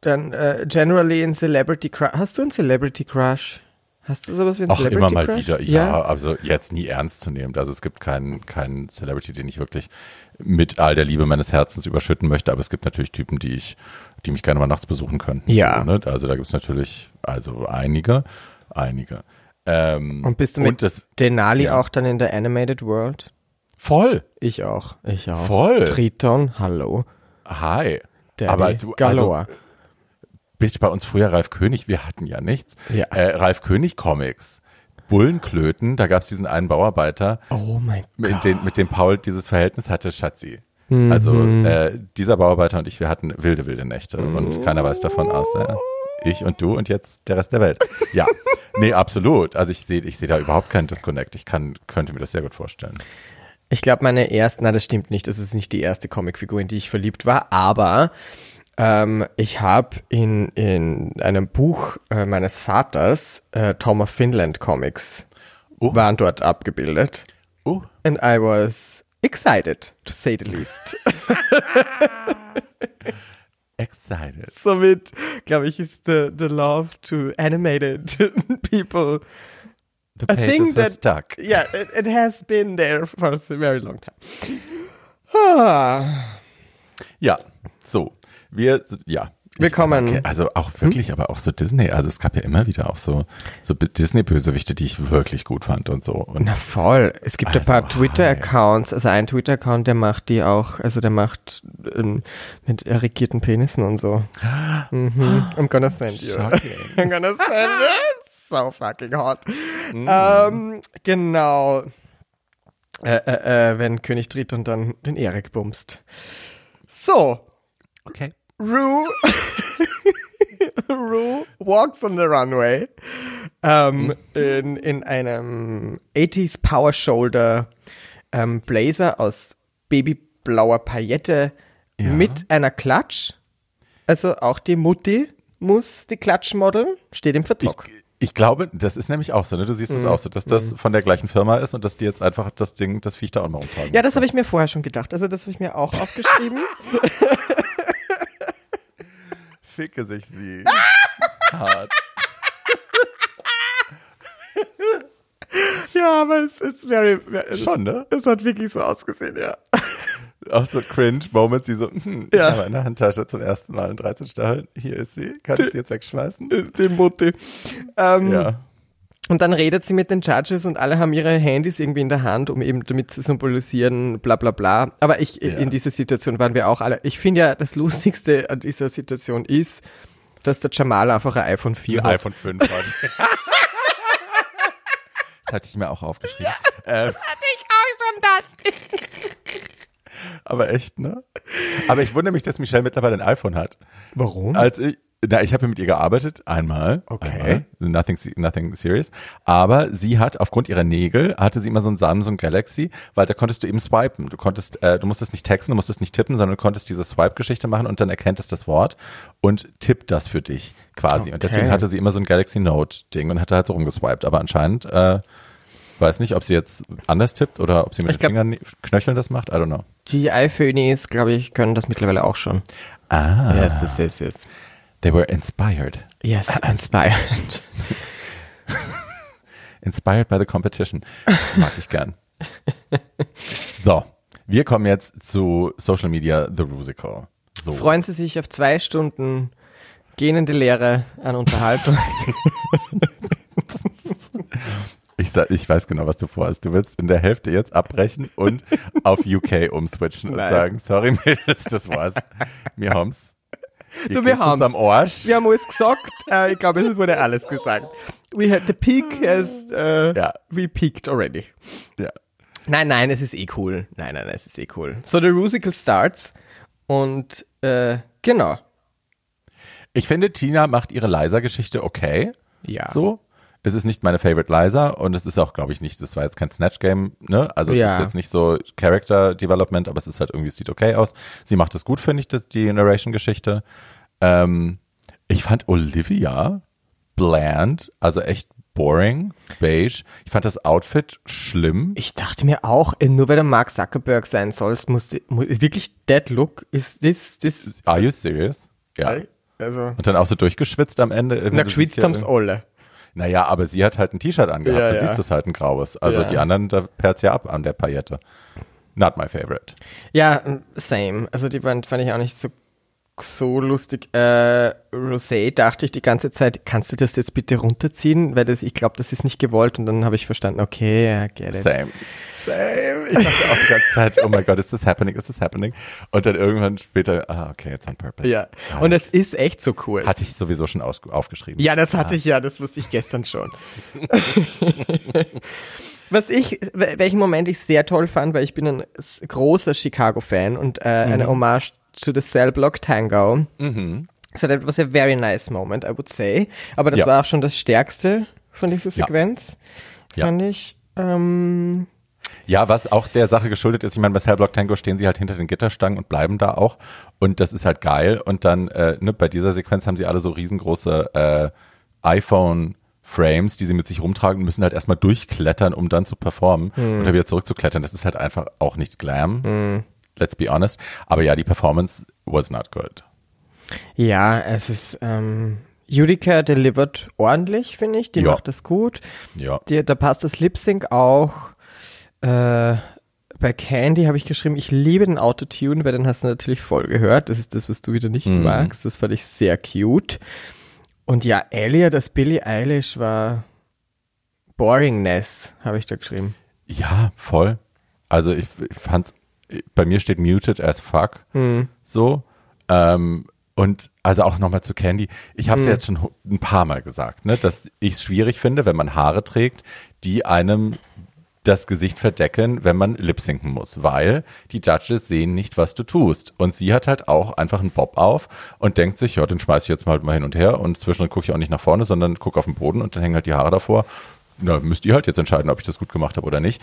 dann äh, generally in Celebrity Crush. Hast du einen Celebrity Crush? Hast du sowas wie einen Auch Celebrity immer mal Crush? wieder, ja, also jetzt nie ernst zu nehmen. Also es gibt keinen keinen Celebrity, den ich wirklich mit all der Liebe meines Herzens überschütten möchte, aber es gibt natürlich Typen, die ich, die mich gerne mal nachts besuchen können. Ja. Ne? Also da gibt es natürlich, also einige, einige. Ähm, Und bist du mit das Denali ja. auch dann in der Animated World? voll, Ich auch. Ich auch. Voll. Triton, hallo. hi. Daddy aber du, Galore. also, Bitch, bei uns früher Ralf König, wir hatten ja nichts. Ja. Äh, Ralf König Comics, Bullenklöten, da gab es diesen einen Bauarbeiter, oh mein mit, Gott. den, mit dem Paul dieses Verhältnis hatte, Schatzi. Mhm. Also äh, dieser Bauarbeiter und ich, wir hatten wilde, wilde Nächte Mhm. und keiner weiß davon außer ich und du und jetzt der Rest der Welt. Ja, nee, absolut. Also ich sehe ich sehe da überhaupt keinen Disconnect. Ich kann, könnte mir das sehr gut vorstellen. Ich glaube, meine erste, na, das stimmt nicht, das ist nicht die erste Comicfigur, in die ich verliebt war, aber ähm, ich habe in, in einem Buch äh, meines Vaters äh, Tom of Finland Comics Oh. waren dort abgebildet. Oh, And I was excited, to say the least. excited. Somit, glaube ich, ist the, the love to animated people. The think were that- stuck. Yeah, it, it has been there for a very long time. Ah. Ja, so. Wir, ja. Wir Ich- kommen- okay, Also auch wirklich, aber auch so Disney. Also es gab ja immer wieder auch so, so Disney-Bösewichte, die ich wirklich gut fand und so. Und Na voll. Es gibt ein Also, paar Twitter-Accounts, also ein Twitter-Account, der macht die auch, also der macht ähm, mit erregierten Penissen und so. Mhm. I'm gonna send you. I'm gonna send it. So fucking hot. Ähm, genau. Äh, äh, äh, wenn König Triton dann den Erik bumst. So, okay. Rue, Rue walks on the runway ähm, in, in einem 80s Power Shoulder ähm, Blazer aus babyblauer Paillette Ja. mit einer Klatsch. Also auch die Mutti muss die Klatsch modeln, steht im Ich, Vertrag. ich glaube, das ist nämlich auch so, ne? Du siehst es auch so, dass das von der gleichen Firma ist und dass die jetzt einfach das Ding, das Viech da auch mal umtragen. ja, das habe ich mir vorher schon gedacht. Also das habe ich mir auch aufgeschrieben. Ficke sich sie. Hart. ja, aber es ist very, es, Schon, ne? es hat wirklich so ausgesehen, ja. Auch so cringe Moments, die so, hm, Ja. ich habe eine Handtasche zum ersten Mal in 13 Stacheln. Hier ist sie. Kann ich sie jetzt wegschmeißen? Die Mutti. Ähm, Ja. Und dann redet sie mit den Judges und alle haben ihre Handys irgendwie in der Hand, um eben damit zu symbolisieren, bla bla bla. Aber ich, Ja. in dieser Situation waren wir auch alle. Ich finde ja, das Lustigste an dieser Situation ist, dass der Jamal einfach ein iPhone 4 Ein hat. iPhone 5 hat. das hatte ich mir auch aufgeschrieben. Äh, Hatte ich auch schon das. aber echt, ne? Aber ich wundere mich, dass Michelle mittlerweile ein iPhone hat. Warum? Als ich, na, ich habe ja mit ihr gearbeitet, einmal. Okay. Einmal, nothing, nothing serious. Aber sie hat, aufgrund ihrer Nägel, hatte sie immer so ein Samsung Galaxy, weil da konntest du eben swipen. Du konntest, äh, du musstest nicht texten, du musstest nicht tippen, sondern du konntest diese Swipe-Geschichte machen und dann erkennt es das Wort und tippt das für dich quasi. Und deswegen Okay. hatte sie immer so ein Galaxy Note-Ding und hatte halt so rumgeswiped. Aber anscheinend, äh, weiß nicht, ob sie jetzt anders tippt oder ob sie mit Ich den glaub- Fingern Knöcheln das macht. I don't know. Die iPhones, glaube ich, können das mittlerweile auch schon. Ah, Yes, yes, yes, yes. they were inspired. Yes, inspired. Inspired by the competition. Mag ich gern. So, wir kommen jetzt zu Social Media, The Rusical. So. Freuen Sie sich auf zwei Stunden gähnende Lehre an Unterhaltung. Ich sa- ich weiß genau, was du vorhast. Du willst in der Hälfte jetzt abbrechen und auf UK umswitchen und Nein. sagen, sorry Mädels, das war's. Wir haben's. Ihr Du, wir haben's. am Arsch. Wir haben alles gesagt. Äh, ich glaube, es wurde alles gesagt. We had the peak as äh, Ja. we peaked already. Ja. Nein, nein, es ist eh cool. Nein, nein, es ist eh cool. So, the musical starts und äh, genau. Ich finde, Tina macht ihre Liza-Geschichte okay. Ja. So. Es ist nicht meine Favorite Liza und es ist auch, glaube ich, nicht, das war jetzt kein Snatch-Game, ne? Also es Ja. ist jetzt nicht so Character Development, aber es ist halt irgendwie, es sieht okay aus. Sie macht es gut, finde ich, das, die Narration-Geschichte. Ähm, ich fand Olivia bland, also echt boring, beige. Ich fand das Outfit schlimm. Ich dachte mir auch, äh, nur weil der Mark Zuckerberg sein sollst, muss, muss wirklich that look ist this this Are you serious? Ja. also Und dann auch so durchgeschwitzt am Ende. Na du geschwitzt ja haben's alle. Naja, aber sie hat halt ein T-Shirt angehabt. Ja, da ja. siehst du es halt ein graues. Also Ja. die anderen, da perrt's ja ab an der Paillette. Not my favorite. Ja, same. Also die fand, fand ich auch nicht so so lustig. Äh, Rosé dachte ich die ganze Zeit, kannst du das jetzt bitte runterziehen? Weil das, ich glaube, das ist nicht gewollt. Und dann habe ich verstanden, okay, ja, get it. Same. Same. Ich dachte auch die ganze Zeit, oh my God, is this happening? Is this happening? Und dann irgendwann später, ah, okay, it's on purpose. Ja, und es ist echt so cool. Hatte ich sowieso schon aus, aufgeschrieben. Ja, das hatte ich ja, das wusste ich gestern schon. Was ich, welchen Moment ich sehr toll fand, weil ich bin ein großer Chicago-Fan und äh, eine Hommage to the Cell Block Tango. So that was a very nice moment, I would say. Aber das Ja. war auch schon das Stärkste von dieser Ja. Sequenz, Ja. fand ich. Ähm, Ja, was auch der Sache geschuldet ist, ich meine, bei Cellblock Tango stehen sie halt hinter den Gitterstangen und bleiben da auch. Und das ist halt geil. Und dann, äh, ne, bei dieser Sequenz haben sie alle so riesengroße äh, iPhone-Frames, die sie mit sich rumtragen und müssen halt erstmal durchklettern, um dann zu performen oder wieder zurückzuklettern. Das ist halt einfach auch nicht Glam. Let's be honest. Aber ja, die Performance was not good. ja, es ist, ähm, Judica delivered ordentlich, finde ich. Die Ja. macht das gut. Ja. Die, da passt das Lip Sync auch. Äh, bei Candy habe ich geschrieben, ich liebe den Autotune, weil den hast du natürlich voll gehört. Das ist das, was du wieder nicht Mhm. magst. Das fand ich sehr cute. Und ja, Elliot, das Billie Eilish war Boringness, habe ich da geschrieben. Ja, voll. Also ich, ich fand, bei mir steht muted as fuck. So. Ähm, und also auch nochmal zu Candy. Ich habe es ja jetzt schon ein paar Mal gesagt, ne, dass ich es schwierig finde, wenn man Haare trägt, die einem das Gesicht verdecken, wenn man lipsinken muss, weil die Judges sehen nicht, was du tust. Und sie hat halt auch einfach einen Bob auf und denkt sich, ja, den schmeiß ich jetzt mal halt mal hin und her und zwischendrin gucke ich auch nicht nach vorne, sondern gucke auf den Boden und dann hängen halt die Haare davor. Na, müsst ihr halt jetzt entscheiden, ob ich das gut gemacht habe oder nicht.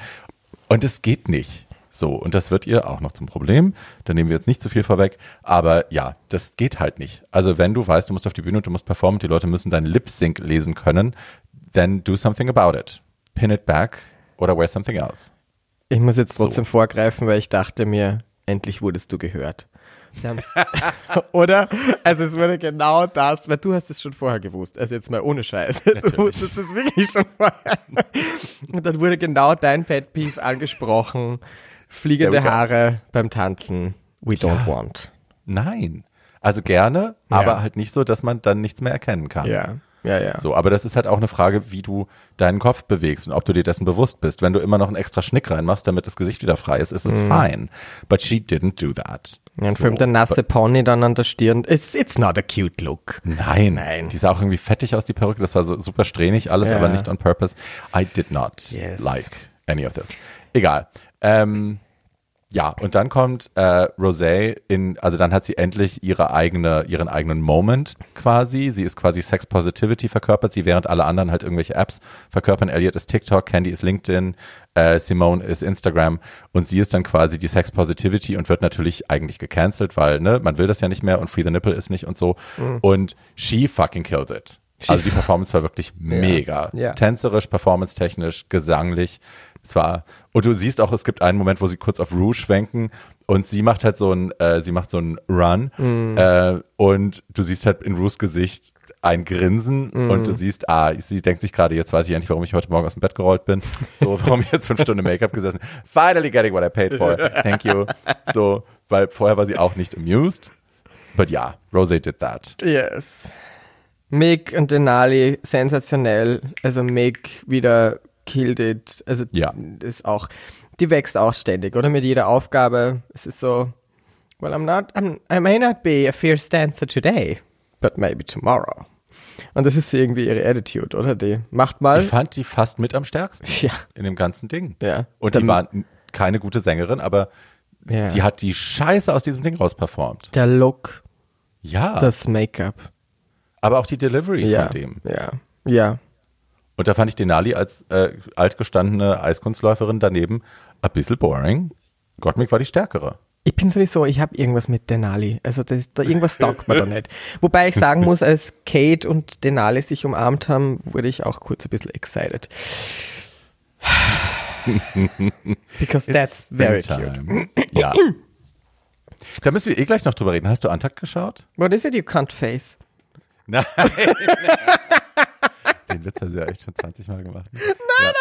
Und es geht nicht. So, und das wird ihr auch noch zum Problem. Da nehmen wir jetzt nicht zu viel vorweg. Aber ja, das geht halt nicht. Also wenn du weißt, du musst auf die Bühne und du musst performen, die Leute müssen deinen Lip-Sync lesen können, then do something about it. Pin it back oder wear something else. Ich muss jetzt So. trotzdem vorgreifen, weil ich dachte mir, endlich wurdest du gehört. Oder? Also es wurde genau das, weil du hast es schon vorher gewusst. Also jetzt mal ohne Scheiß. Du Natürlich. wusstest es wirklich schon vorher. Und dann wurde genau dein Pet Peeve angesprochen. Fliegende. Haare beim Tanzen. We don't Ja. want. Nein. Also gerne, Ja. aber halt nicht so, dass man dann nichts mehr erkennen kann. Ja, ja, ja. So, aber das ist halt auch eine Frage, wie du deinen Kopf bewegst und ob du dir dessen bewusst bist. Wenn du immer noch einen extra Schnick reinmachst, damit das Gesicht wieder frei ist, ist es fine. But she didn't do that. Ja, und so, allem der nasse Pony dann an der Stirn. It's, it's not a cute look. Nein, Nein. Die sah auch irgendwie fettig aus, die Perücke. Das war so super strähnig alles, Ja. aber nicht on purpose. I did not Yes. like any of this. Egal. Ähm, ja, und dann kommt äh, Rosé in, also dann hat sie endlich ihre eigene, ihren eigenen Moment quasi. Sie ist quasi Sex Positivity verkörpert, sie während alle anderen halt irgendwelche Apps verkörpern. Elliot ist TikTok, Candy ist LinkedIn, äh, Simone ist Instagram und sie ist dann quasi die Sex Positivity und wird natürlich eigentlich gecancelt, weil ne, man will das ja nicht mehr und Free the Nipple ist nicht und so. Und she fucking kills it. Also die Performance war wirklich mega. Ja. Tänzerisch, performance-technisch, gesanglich. Es war, und du siehst auch, es gibt einen Moment, wo sie kurz auf Rouge schwenken und sie macht halt so ein, äh, sie macht so einen Run äh, und du siehst halt in Rouges Gesicht ein Grinsen und du siehst, ah, sie denkt sich gerade, jetzt weiß ich endlich, warum ich heute Morgen aus dem Bett gerollt bin. So, warum ich jetzt fünf Stunden Make-up gesessen. Finally getting what I paid for. Thank you. So, weil vorher war sie auch nicht amused. But ja, Rosé did that. Yes. Mick und Denali sensationell. Also Mick wieder killed it. Also Ja. ist auch, die wächst auch ständig, oder? Mit jeder Aufgabe. Es ist so, well, I'm not, I'm, I may not be a fierce dancer today, but maybe tomorrow. Und das ist irgendwie ihre Attitude, oder? Die macht mal. Ich fand die fast mit am stärksten Ja. in dem ganzen Ding. Ja. Und die Dann- war n- keine gute Sängerin, aber Ja. die hat die Scheiße aus diesem Ding rausperformt. Der Look, Ja. das Make-up. aber auch die Delivery Ja. von dem. Ja. Ja. Und da fand ich Denali als äh, altgestandene Eiskunstläuferin daneben ein bisschen boring. Gottmik war die stärkere. Ich bin sowieso, ich habe irgendwas mit Denali. Also das, da irgendwas taugt mir da nicht. Wobei ich sagen muss, als Kate und Denali sich umarmt haben, wurde ich auch kurz ein bisschen excited. Because that's very cute. Ja. Da müssen wir eh gleich noch drüber reden. Hast du Antakt geschaut? What is it you can't face? Nein. Den Witz hast du ja echt schon 20 Mal gemacht. Nein,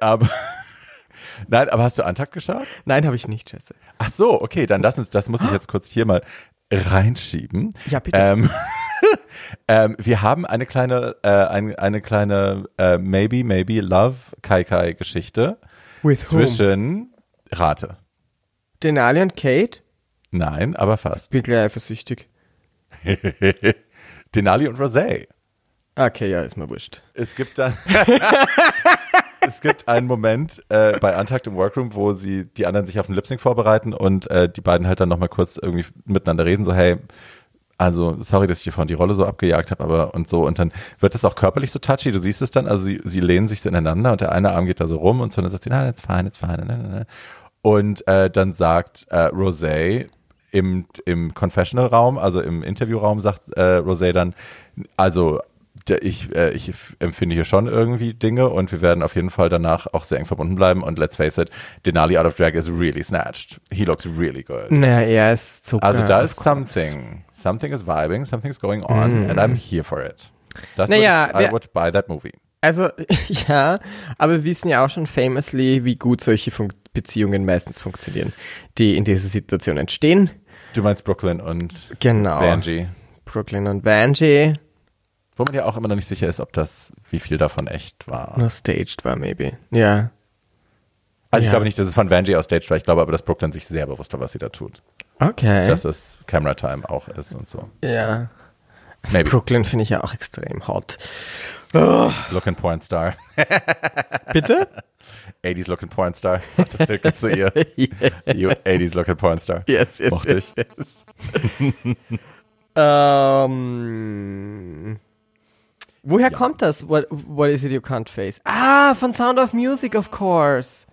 aber. aber Nein, aber hast du Antakt geschaut? Nein, habe ich nicht, Jesse. Ach so, okay, dann lass uns, das muss ich jetzt kurz hier mal reinschieben. Ja, bitte. Ähm, ähm, wir haben eine kleine, äh, ein, eine kleine äh, Maybe, Maybe Love Kai Kai Geschichte With zwischen Rate. Denali und Kate? Nein, aber fast. Bin gleich eifersüchtig. Denali und Rosé. Okay, ja, ist mir wurscht. Es gibt dann. es gibt einen Moment äh, bei Antakt im Workroom, wo sie die anderen sich auf den Lip-Sync vorbereiten und äh, die beiden halt dann nochmal kurz irgendwie miteinander reden, so, hey, also sorry, dass ich dir vorhin die Rolle so abgejagt habe, aber und so. Und dann wird es auch körperlich so touchy, du siehst es dann, also sie, sie lehnen sich so ineinander und der eine Arm geht da so rum und so, und dann sagt sie, nein, fine. Nein, nein, nein. Und äh, dann sagt äh, Rosé im, im Confessional-Raum, also im Interviewraum, sagt äh, Rosé dann, also ich, äh, ich empfinde hier schon irgendwie Dinge und wir werden auf jeden Fall danach auch sehr eng verbunden bleiben und let's face it, Denali out of drag is really snatched. He looks really good. Naja, er ist Zucker. Also da ist something. Something is vibing, something's going on and I'm here for it. Das Naja, would, I would buy that movie. Also, ja, aber wir wissen ja auch schon famously, wie gut solche Fun Beziehungen meistens funktionieren, die in dieser Situation entstehen. Du meinst Brooklyn und Genau. Vanjie. Brooklyn und Vanjie. Wo man ja auch immer noch nicht sicher ist, ob das, wie viel davon echt war. Nur staged war, maybe. Ja. Also ich Ja. glaube nicht, dass es von Vanjie aus staged war. Ich glaube aber, dass Brooklyn sich sehr bewusst war, was sie da tut. Okay. Dass es Camera Time auch ist und so. ja. Maybe. Brooklyn finde ich ja auch extrem hot. Looking Porn Star. Bitte? 80s Looking Porn Star. Sagt das Silke zu ihr. You 80s Looking Porn Star. Yes, yes, Mochte yes, yes. ähm, woher kommt das? What, what is it you can't face? Ah, von Sound of Music, of course.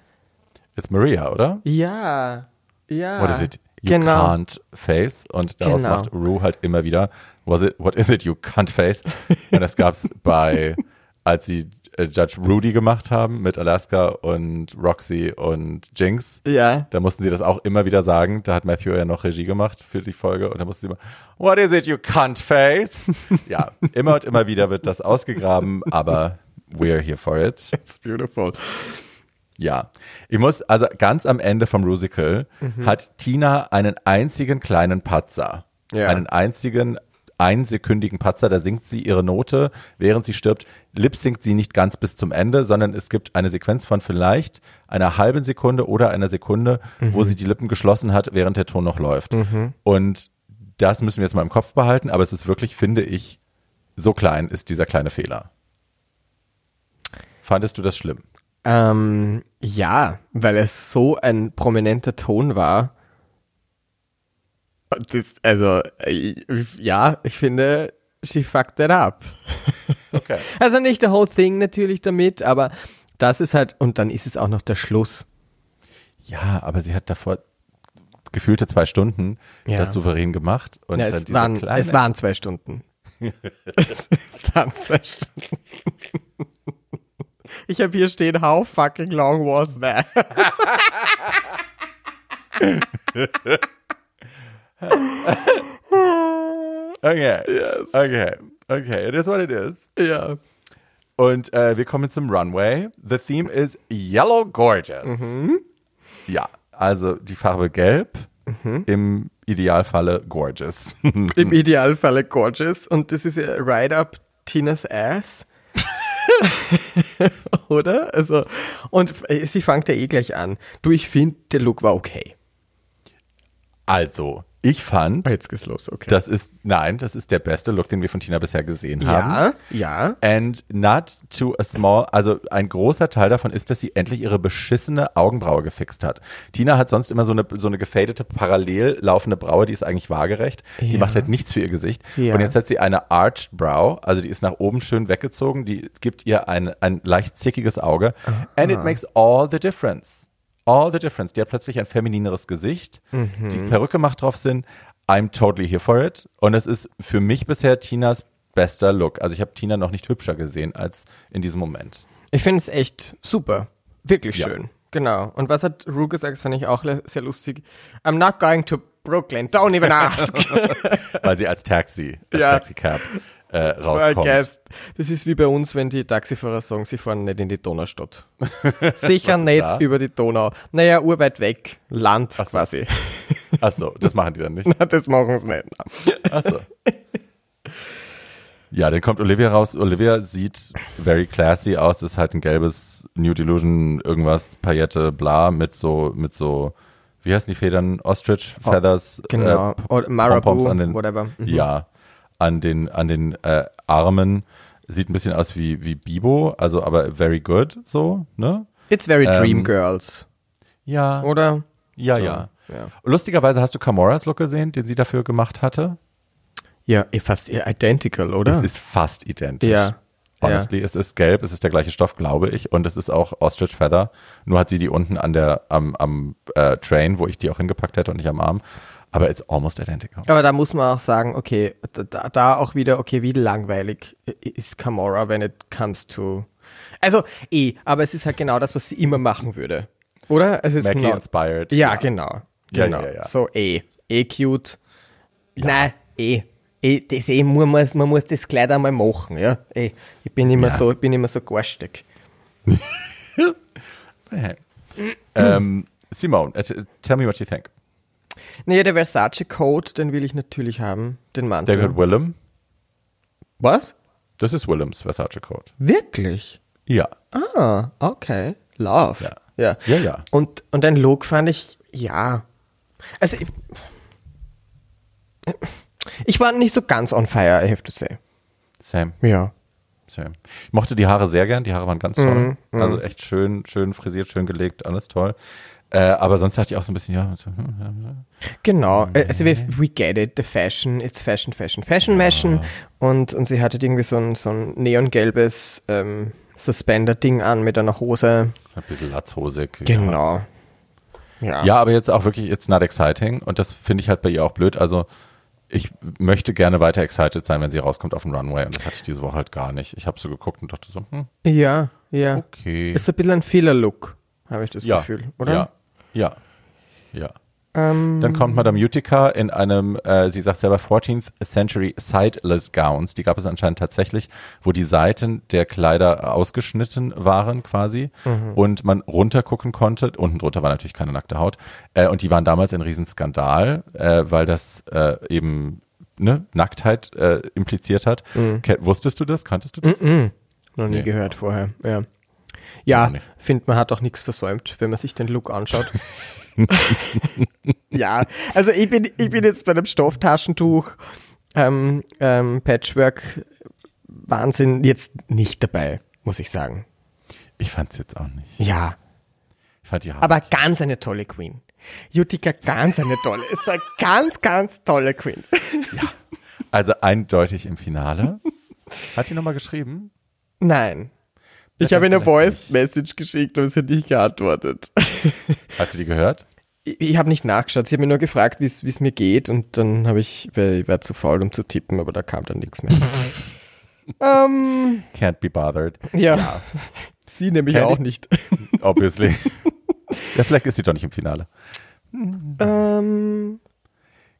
It's Maria, oder? Ja. Ja. What is it you genau. can't face? Und daraus Genau. macht Rue halt immer wieder, was it, what is it you can't face? Und das gab's bei, als sie äh, Judge Rudy gemacht haben mit Alaska und Roxy und Jinx. Ja. Da mussten sie das auch immer wieder sagen. Da hat Matthew ja noch Regie gemacht für die Folge und da mussten sie immer, what is it you can't face? ja, immer und immer wieder wird das ausgegraben, aber we're here for it. It's beautiful. Ja, ich muss, also ganz am Ende vom Musical Mhm. hat Tina einen einzigen kleinen Patzer. Ja. Einen einzigen einsekündigen Patzer, da singt sie ihre Note, während sie stirbt, lip singt sie nicht ganz bis zum Ende, sondern es gibt eine Sequenz von vielleicht einer halben Sekunde oder einer Sekunde, Mhm. wo sie die Lippen geschlossen hat, während der Ton noch läuft. Und das müssen wir jetzt mal im Kopf behalten, aber es ist wirklich, finde ich, so klein ist dieser kleine Fehler. Fandest du das schlimm? Ähm, ja, weil es so ein prominenter Ton war. Das, also, ja, ich finde, she fucked it up. Okay. Also nicht the whole thing natürlich damit, aber das ist halt, und dann ist es auch noch der Schluss. Ja, aber sie hat davor gefühlte zwei Stunden Ja. das souverän gemacht. Und Ja, es, waren, es waren zwei Stunden. es, es waren zwei Stunden. Ich habe hier stehen, how fucking long was that? Okay, okay, okay, it is what it is. ja. Und äh, wir kommen zum Runway. The theme is Yellow Gorgeous. Mhm. Ja, also die Farbe Gelb, Mhm. im Idealfalle Gorgeous. Im Idealfalle gorgeous. Und das ist ja right up Tinas ass. Oder? Also, und äh, sie fängt ja eh gleich an. Du, ich finde, der Look war okay. Also, ich fand, Jetzt geht's los, okay. das ist, nein, das ist der beste Look, den wir von Tina bisher gesehen haben. ja, ja. And not to a small, also ein großer Teil davon ist, dass sie endlich ihre beschissene Augenbraue gefixt hat. Tina hat sonst immer so eine, so eine gefadete, parallel laufende Braue, die ist eigentlich waagerecht. Die Ja. macht halt nichts für ihr Gesicht. Ja. Und jetzt hat sie eine arched brow, also die ist nach oben schön weggezogen, die gibt ihr ein, ein leicht zickiges Auge. And it makes all the difference. All the difference. Die hat plötzlich ein feminineres Gesicht. Mhm. Die Perücke macht drauf Sinn. I'm totally here for it. Und es ist für mich bisher Tinas bester Look. Also ich habe Tina noch nicht hübscher gesehen als in diesem Moment. Ich finde es echt super. Wirklich Ja. schön. Genau. Und was hat Rue gesagt? Das fand ich auch sehr lustig. I'm not going to Brooklyn. Don't even ask. Weil sie als Taxi, als Ja. Taxicab äh, rauskommt. guess. Das ist wie bei uns, wenn die Taxifahrer sagen, sie fahren nicht in die Donaustadt. Sicher nicht da? über die Donau. Naja, urweit weg. Land Ach so. quasi. Achso, das machen die dann nicht. das machen sie nicht. Achso. Ja, dann kommt Olivia raus. Olivia sieht very classy aus. Ist halt ein gelbes New Delusion, irgendwas, Paillette, bla, mit so, mit so, wie heißen die Federn? Ostrich Feathers. Genau. äh, Marabu, an den, whatever. Mhm. Ja, an den, an den äh, Armen. Sieht ein bisschen aus wie, wie Bibo, also aber very good, so, ne? It's very Ähm, Dream Girls, Ja, oder? ja, So, ja. ja. Lustigerweise hast du Camoras Look gesehen, den sie dafür gemacht hatte? Ja, eh fast eh identical, oder? Es ist fast identisch. Ja. Honestly, es ist gelb, es ist der gleiche Stoff, glaube ich, und es ist auch Ostrich Feather. Nur hat sie die unten an der, am, am äh, Train, wo ich die auch hingepackt hätte und nicht am Arm. Aber it's almost identical. Aber da muss man auch sagen, okay, da, da auch wieder, okay, wie langweilig ist Camora, when it comes to. Also eh, aber es ist halt genau das, was sie immer machen würde. Oder? Es ist Mackie not- inspired. Ja, genau. Ja, genau. ja, ja. So eh. Eh cute. Nein, eh. eh das eh, man muss, man muss das Kleid einmal machen, ja. Eh, ich bin immer so, ich bin immer so garstig. ähm, Simone, äh, tell me what you think. Naja, der Versace Coat, den will ich natürlich haben, den Mantel. Der gehört Willem. Was? Das ist Willems Versace Code. Wirklich? Ja. Ah, okay. Love. Ja. Ja, Ja, ja. Und, und den Look fand ich, ja. Also, ich, ich war nicht so ganz on fire, I have to say. Same. Ja. Same. Ich mochte die Haare sehr gern, die Haare waren ganz toll. Mhm, Also echt schön, schön frisiert, schön gelegt, alles toll. Äh, aber sonst dachte ich auch so ein bisschen, ja, hm, ja, ja. Genau. Äh, Also, we, we get it, the fashion, it's fashion, fashion, fashion, fashion. Und, und sie hatte irgendwie so ein, so ein neongelbes ähm, Suspender-Ding an mit einer Hose. ein bisschen latzhosig. Genau. Ja. Ja, aber jetzt auch wirklich, it's not exciting. Und das finde ich halt bei ihr auch blöd. Also ich möchte gerne weiter excited sein, wenn sie rauskommt auf dem Runway. Und das hatte ich diese Woche halt gar nicht. Ich habe so geguckt und dachte so, hm, Ja, ja. okay. Ist ein bisschen ein Filler-Look, habe ich das ja, Gefühl, oder? Ja, ja, ja. Ähm, Dann kommt Madame Utica in einem, äh, sie sagt selber 14th Century Sideless Gowns. Die gab es anscheinend tatsächlich, wo die Seiten der Kleider ausgeschnitten waren quasi und man runtergucken konnte. Unten drunter war natürlich keine nackte Haut. Äh, und die waren damals ein Riesenskandal, äh, weil das äh, eben ne, Nacktheit äh, impliziert hat. Ke- Wusstest du das? Kanntest du das? Mhm. Noch nie Nee. gehört vorher, ja. Ja, finde man hat auch nichts versäumt, wenn man sich den Look anschaut. ja, also ich bin, ich bin jetzt bei dem Stofftaschentuch ähm, ähm, Patchwork Wahnsinn jetzt nicht dabei, muss ich sagen. Ich fand es jetzt auch nicht. Ja, Ich fand die aber ganz eine tolle Queen. Utica ganz eine tolle, ist eine ganz, ganz tolle Queen. also eindeutig im Finale. Hat sie nochmal geschrieben? Nein. Ja, Ich habe eine vielleicht Voice Message geschickt und sie hat nicht geantwortet. Hat sie die gehört? Ich, ich habe nicht nachgeschaut. Sie hat mir nur gefragt, wie es mir geht und dann habe ich, ich war zu faul, um zu tippen, aber da kam dann nichts mehr. ähm, Can't be bothered. ja. Sie nämlich Candy- auch nicht. Obviously. ja, vielleicht ist sie doch nicht im Finale. ähm,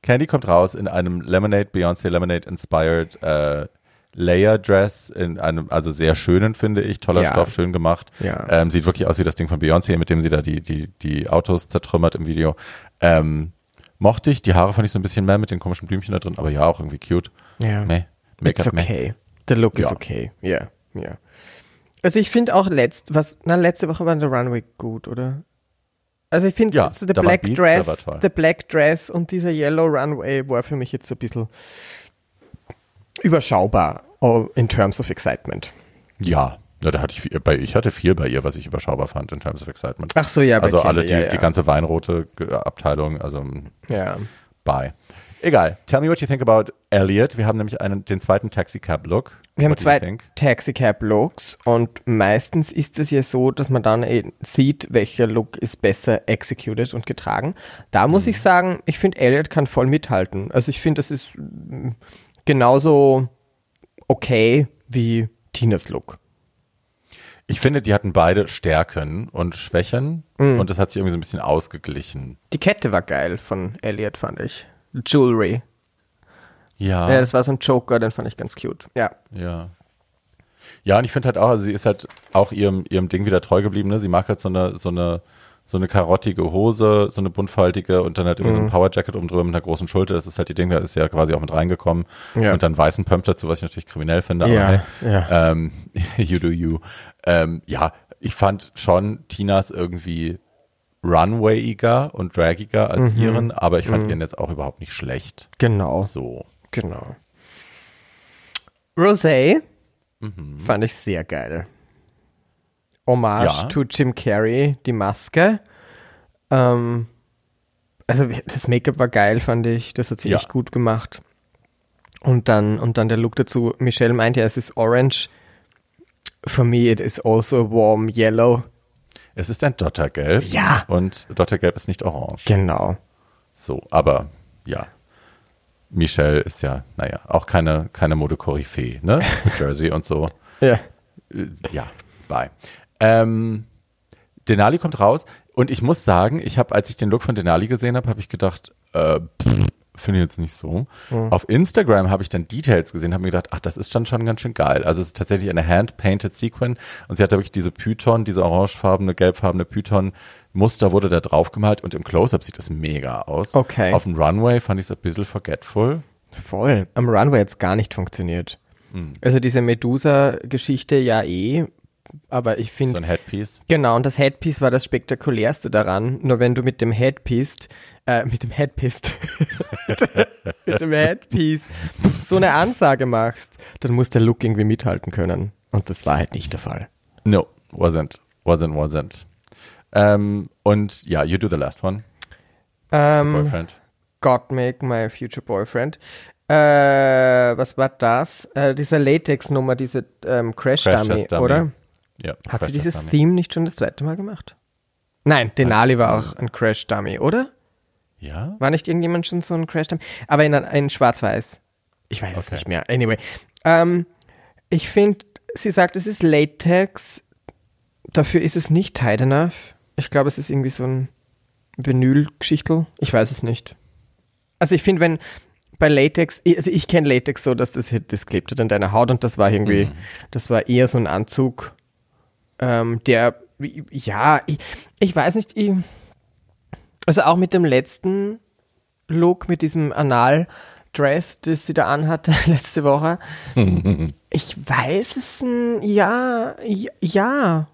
Candy kommt raus in einem Lemonade, Beyoncé Lemonade inspired äh, Layer Dress in einem, also sehr schönen, finde ich. Toller Ja. Stoff, schön gemacht. Ja. Ähm, sieht wirklich aus wie das Ding von Beyoncé, mit dem sie da die, die, die Autos zertrümmert im Video. Ähm, mochte ich. Die Haare fand ich so ein bisschen mehr mit den komischen Blümchen da drin, aber ja, auch irgendwie cute. ja. Meh. It's Make-up, meh. okay. The look is Ja. okay. Ja, ja. Also ich finde auch letzt, was, na, letzte Woche war der Runway gut, oder? Also ich finde, Ja, so the Black Beats, Dress, the Black Dress und dieser Yellow Runway war für mich jetzt ein bisschen überschaubar oh, in terms of excitement. Ja, ja da hatte ich viel, bei, ich hatte viel bei ihr, was ich überschaubar fand in terms of excitement. Ach so, ja, bei also Kelly, alle, die, ja, ja. die ganze weinrote Ge- Abteilung, also Ja. bye. Egal. Tell me what you think about Elliot. Wir haben nämlich einen, den zweiten Taxicab-Look. Wir haben What zwei? Taxicab-Looks und meistens ist es ja so, dass man dann eh sieht, welcher Look ist besser executed und getragen. Da muss ich sagen, ich finde, Elliot kann voll mithalten. Also ich finde, das ist mm, genauso okay wie Tinas Look. Ich finde, die hatten beide Stärken und Schwächen Mhm. und das hat sich irgendwie so ein bisschen ausgeglichen. Die Kette war geil von Elliot, fand ich. Jewelry. Ja. Ja, das war so ein Joker, den fand ich ganz cute. Ja. Ja. Ja, und ich finde halt auch, also sie ist halt auch ihrem, ihrem Ding wieder treu geblieben, ne? Sie mag halt so eine, so eine, so eine karottige Hose, so eine buntfaltige und dann halt irgendwie so Mhm. ein Powerjacket oben drüber mit einer großen Schulter. Das ist halt die Ding, da ist ja quasi auch mit reingekommen. Ja. Und dann weißen Pump dazu, was ich natürlich kriminell finde. Aber Ja, hey, ja. Ähm, you do you. Ähm, ja, ich fand schon Tinas irgendwie runwayiger und draggiger als Mhm. ihren, aber ich fand ihren jetzt auch überhaupt nicht schlecht. Genau. So. Genau. Rosé fand ich sehr geil. Hommage Ja. to Jim Carrey, die Maske. Ähm, also das Make-up war geil, fand ich. Das hat sie Ja. echt gut gemacht. Und dann, und dann der Look dazu. Michelle meinte ja, es ist orange. For me, it is also a warm yellow. Es ist ein Dottergelb. Ja. Und Dottergelb ist nicht orange. Genau. So, aber ja. Michelle ist ja, naja, auch keine, keine Mode-Koryphäe, ne? Jersey und so. Ja. Äh, ja, bye. Ähm, Denali kommt raus und ich muss sagen, ich habe, als ich den Look von Denali gesehen habe, habe ich gedacht, äh, finde ich jetzt nicht so. Auf Instagram habe ich dann Details gesehen, habe mir gedacht, ach, das ist dann schon ganz schön geil. Also es ist tatsächlich eine hand-painted Sequin und sie hat da wirklich diese Python, diese orangefarbene, gelbfarbene Python-Muster wurde da drauf gemalt und im Close-Up sieht das mega aus. Okay. Auf dem Runway fand ich es ein bisschen forgetful. Voll. Am Runway hat es gar nicht funktioniert. Hm. Also diese Medusa-Geschichte ja eh, aber ich So finde, ein Headpiece. genau, und das Headpiece war das spektakulärste daran. Nur wenn du mit dem Headpiece, äh, mit dem Headpiece, mit dem Headpiece so eine Ansage machst, dann muss der Look irgendwie mithalten können. Und das war halt nicht der Fall. No, wasn't. Wasn't, wasn't. Ähm, und ja, you do the last one, Ähm, boyfriend. God make my future boyfriend. Äh, was war das? Äh, diese Latex-Nummer, diese ähm, Crash Crash-Dummy, Dummy. oder? Ja, Hat Crash sie dieses Dummy. Theme nicht schon das zweite Mal gemacht? Nein, Denali war auch ein Crash-Dummy, oder? Ja? War nicht irgendjemand schon so ein Crash-Dummy? Aber in, in schwarz-weiß. Ich weiß es Okay. nicht mehr. Anyway. Ähm, ich finde, sie sagt, es ist Latex. Dafür ist es nicht tight enough. Ich glaube, es ist irgendwie so ein Vinyl-Geschichtel. Ich weiß es nicht. Also ich finde, wenn bei Latex, also ich kenne Latex so, dass das, das klebt halt an deiner Haut und das war irgendwie, das war eher so ein Anzug, ähm, der, ja, ich, ich weiß nicht, ich, also auch mit dem letzten Look, mit diesem Anal-Dress, das sie da anhatte letzte Woche, ich weiß es, n- ja, ja,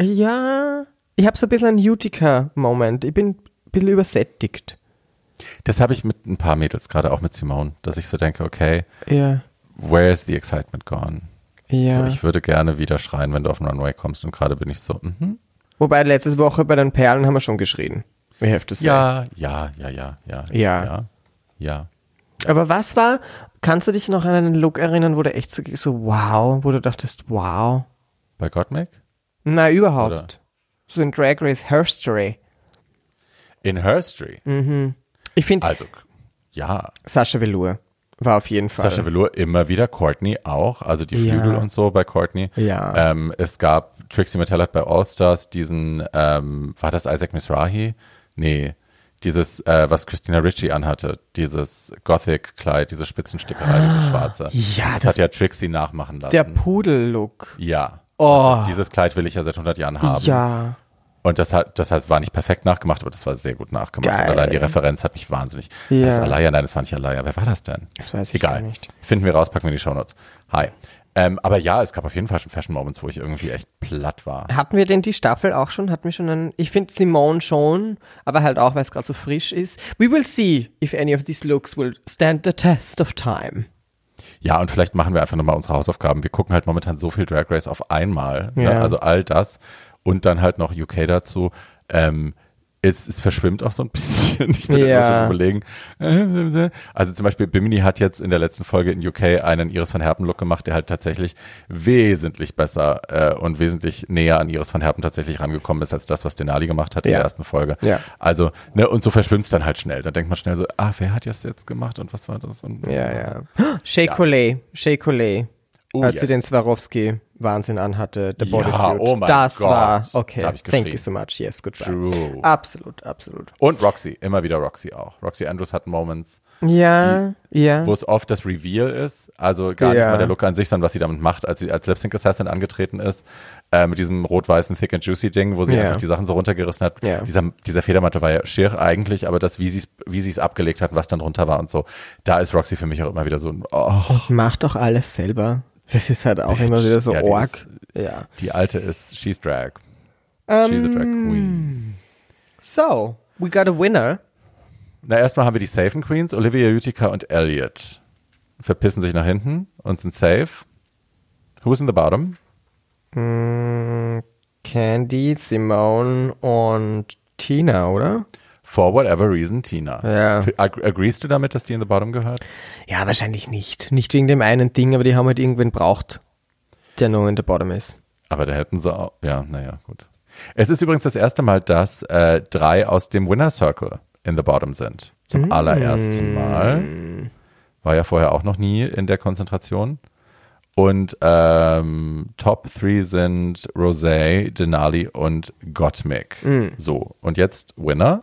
ja. Ich habe so ein bisschen einen Utica-Moment. Ich bin ein bisschen übersättigt. Das habe ich mit ein paar Mädels, gerade auch mit Simone, dass ich so denke, okay, Ja, where is the excitement gone? Ja. So, ich würde gerne wieder schreien, wenn du auf den Runway kommst und gerade bin ich so, mhm. Wobei letzte Woche bei den Perlen haben wir schon geschrien. We have to say. ja, ja, ja, ja, ja, Ja. ja, ja. Aber was war, kannst du dich noch an einen Look erinnern, wo du echt so, so wow, wo du dachtest, wow? Bei Gottmik? Na, überhaupt. Oder? So in Drag Race Herstory. In Herstory. Ich finde, Also, ja, Sascha Velour war auf jeden Fall. Sascha Velour immer wieder, Courtney auch, also die Ja. Flügel und so bei Courtney. Ja. Ähm, es gab, Trixie Mattel hat bei All-Stars diesen, ähm, war das Isaac Mizrahi? Nee, dieses, äh, was Christina Ricci anhatte, dieses Gothic-Kleid, diese Spitzenstickerei, dieses schwarze. Ah. Ja, das, das- hat ja Trixie nachmachen lassen. Der Pudel-Look. ja. Oh. Das, dieses Kleid will ich ja seit 100 Jahren haben. Ja. Und das hat, das heißt, war nicht perfekt nachgemacht, aber das war sehr gut nachgemacht. Geil. Und allein die Referenz hat mich wahnsinnig. Ja. Das ist Alaya? Nein, das war nicht Alaya. Wer war das denn? Das weiß ich Egal. nicht. Finden wir raus, packen wir in die Shownotes. Hi. Ähm, aber ja, es gab auf jeden Fall schon Fashion Moments, wo ich irgendwie echt platt war. Hatten wir denn die Staffel auch schon? Hatten wir schon einen, ich finde Simone schon, aber halt auch, weil es gerade so frisch ist. We will see if any of these looks will stand the test of time. Ja, und vielleicht machen wir einfach nochmal unsere Hausaufgaben. Wir gucken halt momentan so viel Drag Race auf einmal. Ne? Ja. Also all das und dann halt noch UK dazu. Ähm, es, es verschwimmt auch so ein bisschen. Ich bin Ja. immer schon überlegen. Also zum Beispiel Bimini hat jetzt in der letzten Folge in UK einen Iris van Herpen Look gemacht, der halt tatsächlich wesentlich besser äh, und wesentlich näher an Iris van Herpen tatsächlich rangekommen ist als das, was Denali gemacht hat in Ja. der ersten Folge. Ja. Also, ne, und so verschwimmt es dann halt schnell. Da denkt man schnell so, ah, wer hat das jetzt gemacht und was war das? Und, Ja, ja. Shea Coulee, Shea Coulee, Oh, als yes. sie den Swarovski Wahnsinn anhatte, der Ja, Bodysuit. oh mein das Gott. war, okay, Da thank you so much, yes, goodbye. True. Absolut, absolut. Und Roxy, immer wieder Roxy auch. Roxy Andrews hat Moments, Ja, ja. wo es oft das Reveal ist, also gar nicht Ja. mal der Look an sich, sondern was sie damit macht, als sie als Lip Sync Assassin angetreten ist, äh, mit diesem rot-weißen Thick and Juicy Ding, wo sie Ja. einfach die Sachen so runtergerissen hat. Ja. Dieser, dieser Federmantel war ja schier eigentlich, aber das, wie sie es wie es abgelegt hat, was dann drunter war und so, da ist Roxy für mich auch immer wieder so ein, oh, Mach doch alles selber. Das ist halt auch immer wieder so Ja, die org. ist- Ja. die alte ist, she's drag. Ähm, She's a drag queen. So, we got a winner. Na, erstmal haben wir die Safen Queens, Olivia Utica und Elliot. Verpissen sich nach hinten und sind safe. Who's in the bottom? Mm, Candy, Simone und Tina, oder? For whatever reason, Tina. Ja. Ag- Agreest du damit, dass die in the bottom gehört? Ja, wahrscheinlich nicht. Nicht wegen dem einen Ding, aber die haben halt irgendwen braucht, der nur in der Bottom ist. Aber da hätten sie auch. Ja, naja, gut. Es ist übrigens das erste Mal, dass äh, drei aus dem Winner Circle in the bottom sind. Zum Mm. allerersten Mal. War ja vorher auch noch nie in der Konzentration. Und ähm, Top 3 sind Rosé, Denali und Gottmik. Mm. So, und jetzt Winner.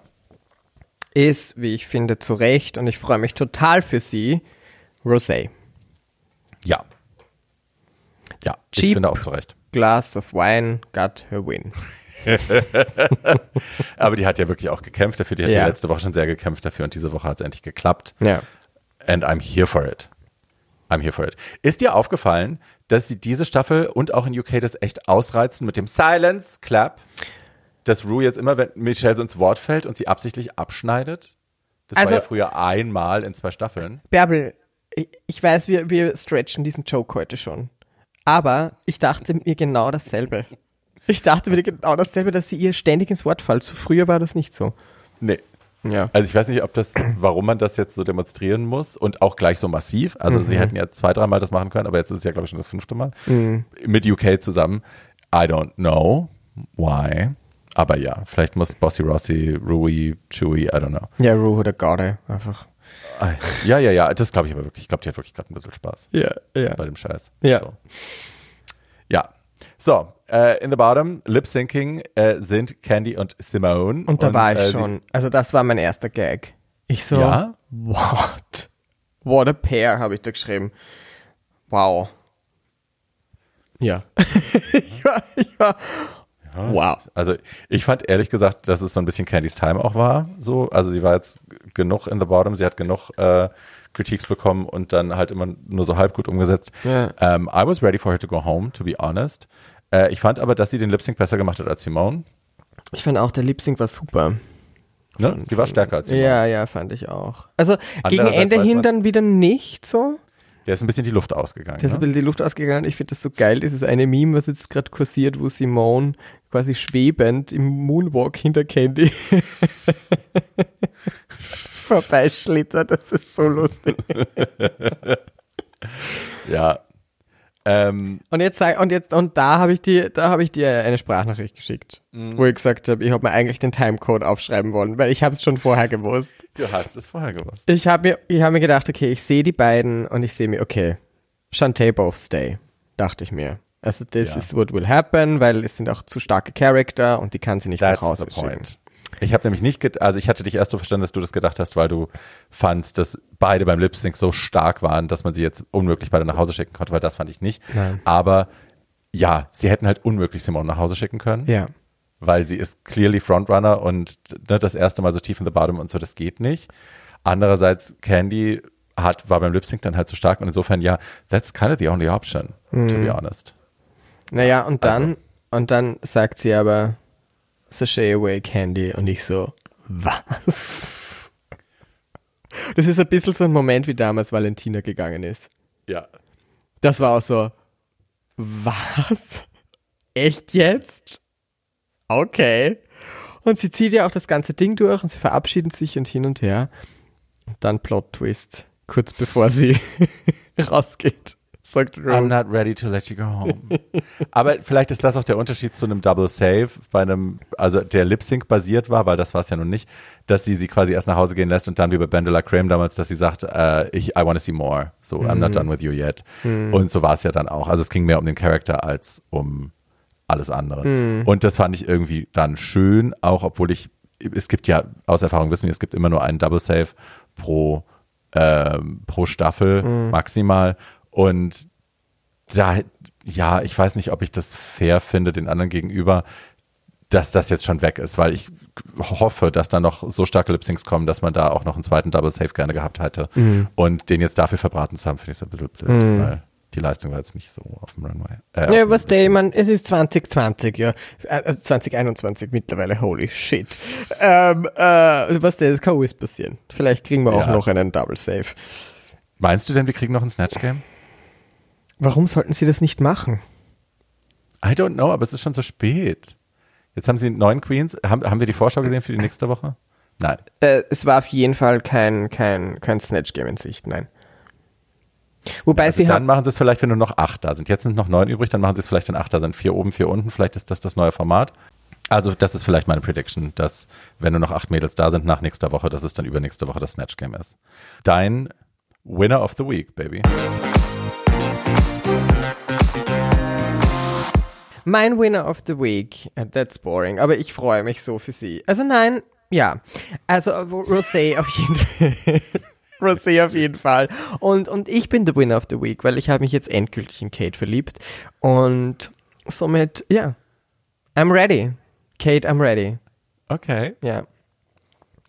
Ist, wie ich finde, zu Recht und ich freue mich total für sie, Rosé. Ja. Ja, ich Cheap. finde auch zu Recht. Glass of wine got her win. Aber die hat ja wirklich auch gekämpft dafür. Die hat ja, Ja. letzte Woche schon sehr gekämpft dafür und diese Woche hat es endlich geklappt. Ja. And I'm here for it. I'm here for it. Ist dir aufgefallen, dass sie diese Staffel und auch in UK das echt ausreizen mit dem Silence Clap? Dass Rue jetzt immer, wenn Michelle so ins Wort fällt und sie absichtlich abschneidet? Das Also- war ja früher einmal in zwei Staffeln. Bärbel, ich, ich weiß, wir, wir stretchen diesen Joke heute schon. Aber ich dachte mir genau dasselbe. Ich dachte mir genau dasselbe, dass sie ihr ständig ins Wort fällt. Früher war das nicht so. Nee. Ja. Also ich weiß nicht, ob das, warum man das jetzt so demonstrieren muss und auch gleich so massiv. Also sie hätten ja zwei, dreimal das machen können, aber jetzt ist es ja, glaube ich, schon das fünfte Mal. Mit UK zusammen. I don't know why. Aber ja, vielleicht muss Bossy Rossi, Rui, Chewy, I don't know. Ja, Rue oder Garde, einfach. Ah, Ja, ja, ja, das glaube ich aber wirklich. Ich glaube, die hat wirklich gerade ein bisschen Spaß Ja, ja. bei dem Scheiß. Ja. So. Ja. So, äh, in the bottom, Lip Syncing äh, sind Candy und Simone. Und da war ich äh, schon. Also das war mein erster Gag. Ich so, Ja? what? What a pair, habe ich da geschrieben. Wow. Ja. ich war, ich war, wow. Also ich fand ehrlich gesagt, dass es so ein bisschen Candys Time auch war. So, also sie war jetzt genug in the bottom, sie hat genug äh, Critiques bekommen und dann halt immer nur so halb gut umgesetzt. Ja. Ähm, I was ready for her to go home, to be honest. Äh, ich fand aber, dass sie den Lip Sync besser gemacht hat als Simone. Ich fand auch, der Lip Sync war super. Ne? Sie war stärker als Simone. Ja, ja, fand ich auch. Also gegen Ende hin dann wieder nicht so. Der ist ein bisschen die Luft ausgegangen. Da ist ein Ne? bisschen die Luft ausgegangen. Ich finde das so geil. Dieses eine Meme, was jetzt gerade kursiert, wo Simone quasi schwebend im Moonwalk hinter Candy vorbeischlittert. Das ist so lustig. Ja. Ähm, Und jetzt sag, und jetzt und da habe ich dir da habe ich dir eine Sprachnachricht geschickt, Mhm. wo ich gesagt habe, ich habe mir eigentlich den Timecode aufschreiben wollen, weil ich habe es schon vorher gewusst. du hast es vorher gewusst. Ich habe mir ich habe mir gedacht, okay, ich sehe die beiden und ich sehe mir okay, Shantae both stay, dachte ich mir. Also this Ja. is what will happen, weil es sind auch zu starke Charakter und die kann sie nicht nach That's Hause the schicken. point. Ich habe nämlich nicht, also ich hatte dich erst so verstanden, dass du das gedacht hast, weil du fandst, dass beide beim Lip Sync so stark waren, dass man sie jetzt unmöglich beide nach Hause schicken konnte, weil das fand ich nicht. Nein. Aber ja, sie hätten halt unmöglich Simone nach Hause schicken können, Ja. weil sie ist clearly Frontrunner und ne, das erste Mal so tief in the bottom und so, das geht nicht. Andererseits, Candy hat, war beim Lip Sync dann halt so stark und insofern ja, that's kind of the only option, to be honest. Naja, und dann, Also- und dann sagt sie aber, sashay away candy und ich so, was? Das ist ein bisschen so ein Moment, wie damals Valentina gegangen ist. Ja. Das war auch so, was? Echt jetzt? Okay. Und sie zieht ja auch das ganze Ding durch und sie verabschieden sich und hin und her. Und dann Plot Twist, kurz bevor sie rausgeht, sagt I'm Rose. not ready to let you go home. Aber vielleicht ist das auch der Unterschied zu einem Double Save, bei einem, also der Lip Sync basiert war, weil das war es ja nun nicht, dass sie sie quasi erst nach Hause gehen lässt und dann wie bei Bandela Creme damals, dass sie sagt, äh, ich, I want to see more. So, I'm not done with you yet. Und so war es ja dann auch. Also es ging mehr um den Charakter als um alles andere. Und das fand ich irgendwie dann schön, auch obwohl ich, es gibt ja, aus Erfahrung wissen wir, es gibt immer nur einen Double Save pro, ähm, pro Staffel maximal. Und da, ja, ich weiß nicht, ob ich das fair finde den anderen gegenüber, dass das jetzt schon weg ist, weil ich hoffe, dass da noch so starke Lip-Syncs kommen, dass man da auch noch einen zweiten Double Save gerne gehabt hätte. Und den jetzt dafür verbraten zu haben, finde ich so ein bisschen blöd, weil die Leistung war jetzt nicht so auf dem Runway. Äh, Ja, was der, mein, es ist 2020, ja. Äh, 2021 mittlerweile, holy shit. Ähm, äh, was der, das kann alles passieren. Vielleicht kriegen wir auch Ja. noch einen Double Save. Meinst du denn, wir kriegen noch ein Snatch-Game? Warum sollten sie das nicht machen? I don't know, aber es ist schon so spät. Jetzt haben sie neun Queens. Haben, haben wir die Vorschau gesehen für die nächste Woche? Nein. Äh, es war auf jeden Fall kein, kein, kein Snatch-Game in Sicht, nein. Wobei Also sie dann machen sie es vielleicht, wenn nur noch acht da sind. Jetzt sind noch neun übrig, dann machen sie es vielleicht, wenn acht da sind. Vier oben, vier unten. Vielleicht ist das das neue Format. Also das ist vielleicht meine Prediction, dass wenn nur noch acht Mädels da sind nach nächster Woche, dass es dann übernächste Woche das Snatch Game ist. Dein Winner of the Week, Baby. Mein Winner of the Week, äh, that's boring, aber ich freue mich so für sie. Also nein, ja. Also äh, Rosé auf jeden Fall. Rosé auf jeden Fall. Und, und ich bin der Winner of the Week, weil ich habe mich jetzt endgültig in Kate verliebt. Und somit, ja, I'm ready. Kate, I'm ready. Okay. Ja.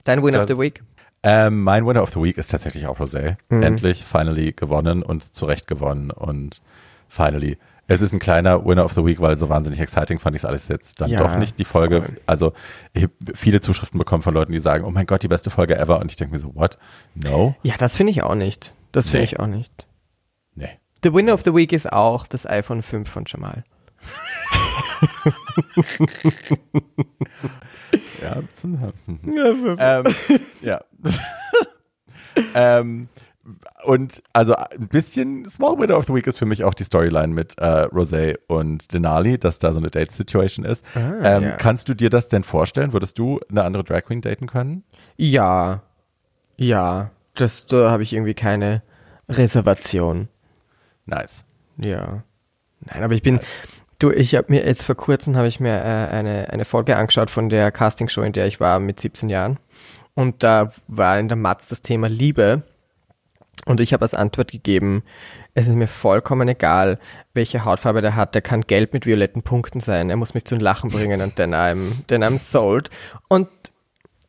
Dein Winner of the Week? Ähm, mein Winner of the Week ist tatsächlich auch Rosé. Endlich, finally gewonnen und zu Recht gewonnen und finally. Es ist ein kleiner Winner of the Week, weil so wahnsinnig exciting fand ich es alles jetzt dann Ja, doch nicht. Die Folge, voll. also ich habe viele Zuschriften bekommen von Leuten, die sagen, oh mein Gott, die beste Folge ever. Und ich denke mir so, what? No? Ja, das finde ich auch nicht. Das finde Nee. ich auch nicht. Nee. The Winner of the Week ist auch das iPhone 5 von Jamal. Ja, ein bisschen. ähm, ja. ähm, und also ein bisschen Small Winner of the Week ist für mich auch die Storyline mit äh, Rosé und Denali, dass da so eine Date-Situation ist. ähm, ja. Kannst du dir das denn vorstellen? Würdest du eine andere Drag Queen daten können? Ja. Ja. Das, da habe ich irgendwie keine Reservation. Nice. Ja. Nein, aber ich bin. Du, ich habe mir jetzt vor kurzem habe ich mir äh, eine, eine Folge angeschaut von der Castingshow, in der ich war mit 17 Jahren. Und da war in der Matz das Thema Liebe. Und ich habe als Antwort gegeben, es ist mir vollkommen egal, welche Hautfarbe der hat. Der kann gelb mit violetten Punkten sein. Er muss mich zum Lachen bringen und then I'm, then I'm sold. Und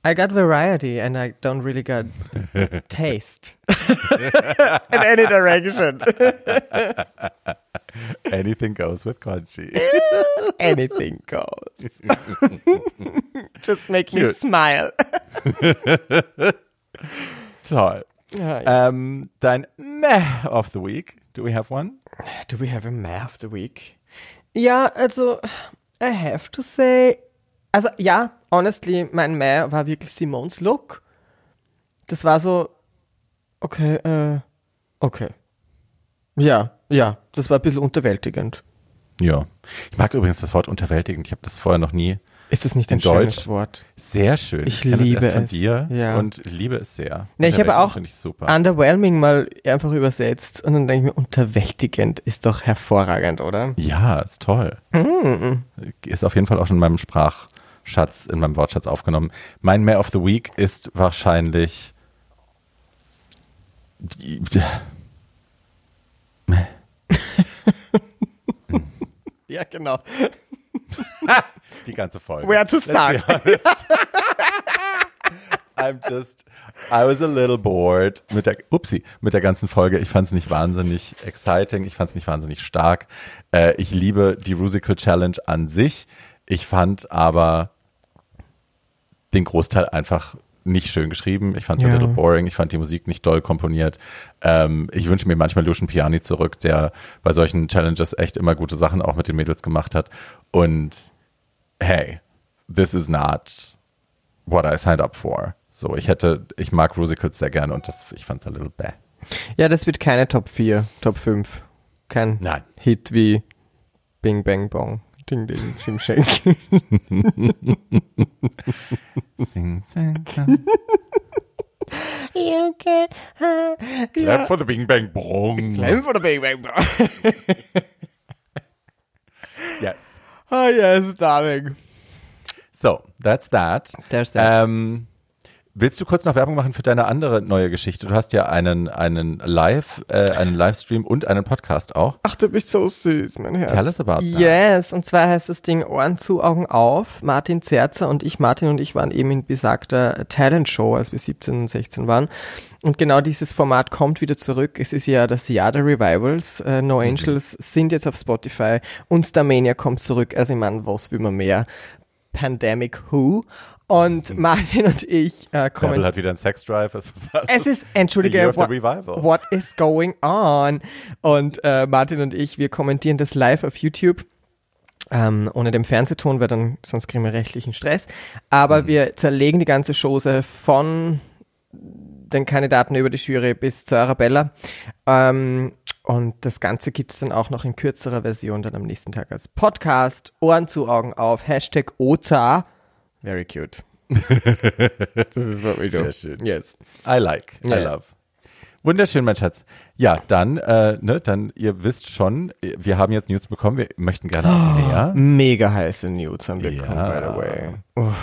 I got variety and I don't really got taste. In any direction. Anything goes with Conchi. Anything goes. Just make me smile. Toll. Ja, Ähm, dein Meh of the Week. Do we have one? Do we have a Meh of the Week? Ja, also, I have to say, also ja, honestly, mein Meh war wirklich Simons Look. Das war so, okay, äh, okay. Ja, ja, das war ein bisschen unterwältigend. Ja. Ich mag übrigens das Wort unterwältigend. Ich habe das vorher noch nie. Ist das nicht In ein schönes Deutsch? Wort? Sehr schön. Ich kenn liebe erst von es. dir Ja. und liebe es sehr. Ne, ich habe auch ich underwhelming mal einfach übersetzt und dann denke ich mir, unterwältigend ist doch hervorragend, oder? Ja, ist toll. Mhm. Ist auf jeden Fall auch schon in meinem Sprachschatz, in meinem Wortschatz aufgenommen. Mein Mare of the Week ist wahrscheinlich. Ja, genau. Die ganze Folge. Where to start? I'm just, I was a little bored mit der, upsie, mit der ganzen Folge. Ich fand es nicht wahnsinnig exciting, ich fand es nicht wahnsinnig stark. Äh, ich liebe die Rusical Challenge an sich. Ich fand aber den Großteil einfach nicht schön geschrieben. Ich fand es Ja. a little boring. Ich fand die Musik nicht doll komponiert. Ähm, ich wünsche mir manchmal Lucian Piani zurück, der bei solchen Challenges echt immer gute Sachen auch mit den Mädels gemacht hat. Und hey, this is not what I signed up for. So, ich hätte, ich mag Musicals sehr gerne und das, ich fand es a little bäh. Ja, das wird keine Top 4, Top 5. Kein Nein. Hit wie Bing Bang Bong. Ding Ding, Ching Shang. Sing, sing, sing. Clap for the Bing Bang Bong. Claim for the Bing Bang Bong. Yes. Oh yes, darling. So, that's that. There's that. Ähm, willst du kurz noch Werbung machen für deine andere neue Geschichte? Du hast ja einen, einen Live, äh, einen Livestream und einen Podcast auch. Ach, du bist so süß, mein Herz. Tell us about that. Yes, und zwar heißt das Ding Ohren zu, Augen auf. Martin Zerzer und ich, Martin und ich waren eben in besagter Talent-Show, als wir 17 und 16 waren. Und genau dieses Format kommt wieder zurück. Es ist ja das Jahr der Revivals. Äh, no Mhm. Angels sind jetzt auf Spotify und Starmania kommt zurück. Also ich meine, was will man mehr? Pandemic Who. Und Martin und ich äh, kommen Bärbel hat wieder einen Sexdrive. Es ist, alles es ist, entschuldige, what, what is going on? Und äh, Martin und ich, wir kommentieren das live auf YouTube. Ähm, ohne den Fernsehton, weil dann sonst kriegen wir rechtlichen Stress. Aber Mhm. wir zerlegen die ganze Chose von den Kandidaten über die Jury bis zur Arabella. Ähm, und das Ganze gibt es dann auch noch in kürzerer Version dann am nächsten Tag als Podcast. Ohren zu, Augen auf. Hashtag Oza. Very cute. das ist what we do. Sehr schön. Yes. I like, I Ja. love. Wunderschön, mein Schatz. Ja, dann, äh, ne, dann, ihr wisst schon, wir haben jetzt News bekommen, wir möchten gerne auch mehr. Mega heiße News haben wir Ja. bekommen, by the way.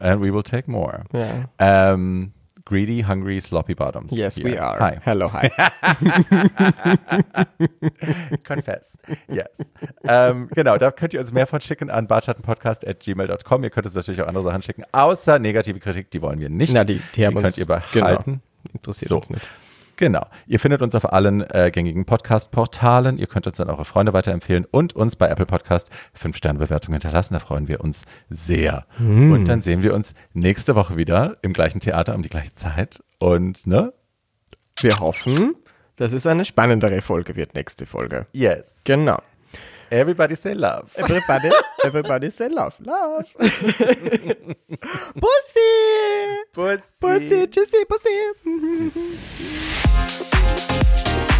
And we will take more. Ja. Ähm, greedy, hungry, sloppy bottoms. Yes, Here. we are. Hi. Hello, hi. Confess. Yes. ähm, genau, da könnt ihr uns mehr von schicken an bartschattenpodcast.gmail.com. Ihr könnt uns natürlich auch andere Sachen schicken, außer negative Kritik, die wollen wir nicht. Na, die, die haben könnt ihr behalten. Genau, interessiert So. uns nicht. Genau. Ihr findet uns auf allen äh, gängigen Podcast-Portalen. Ihr könnt uns dann eure Freunde weiterempfehlen und uns bei Apple Podcast 5-Sterne-Bewertungen hinterlassen. Da freuen wir uns sehr. Hm. Und dann sehen wir uns nächste Woche wieder im gleichen Theater um die gleiche Zeit. Und, ne? Wir hoffen, dass es eine spannendere Folge wird, nächste Folge. Yes. Genau. Everybody say love. Everybody, everybody say love, love. Pussy! Pussy. Pussy, tschüssi, Pussy.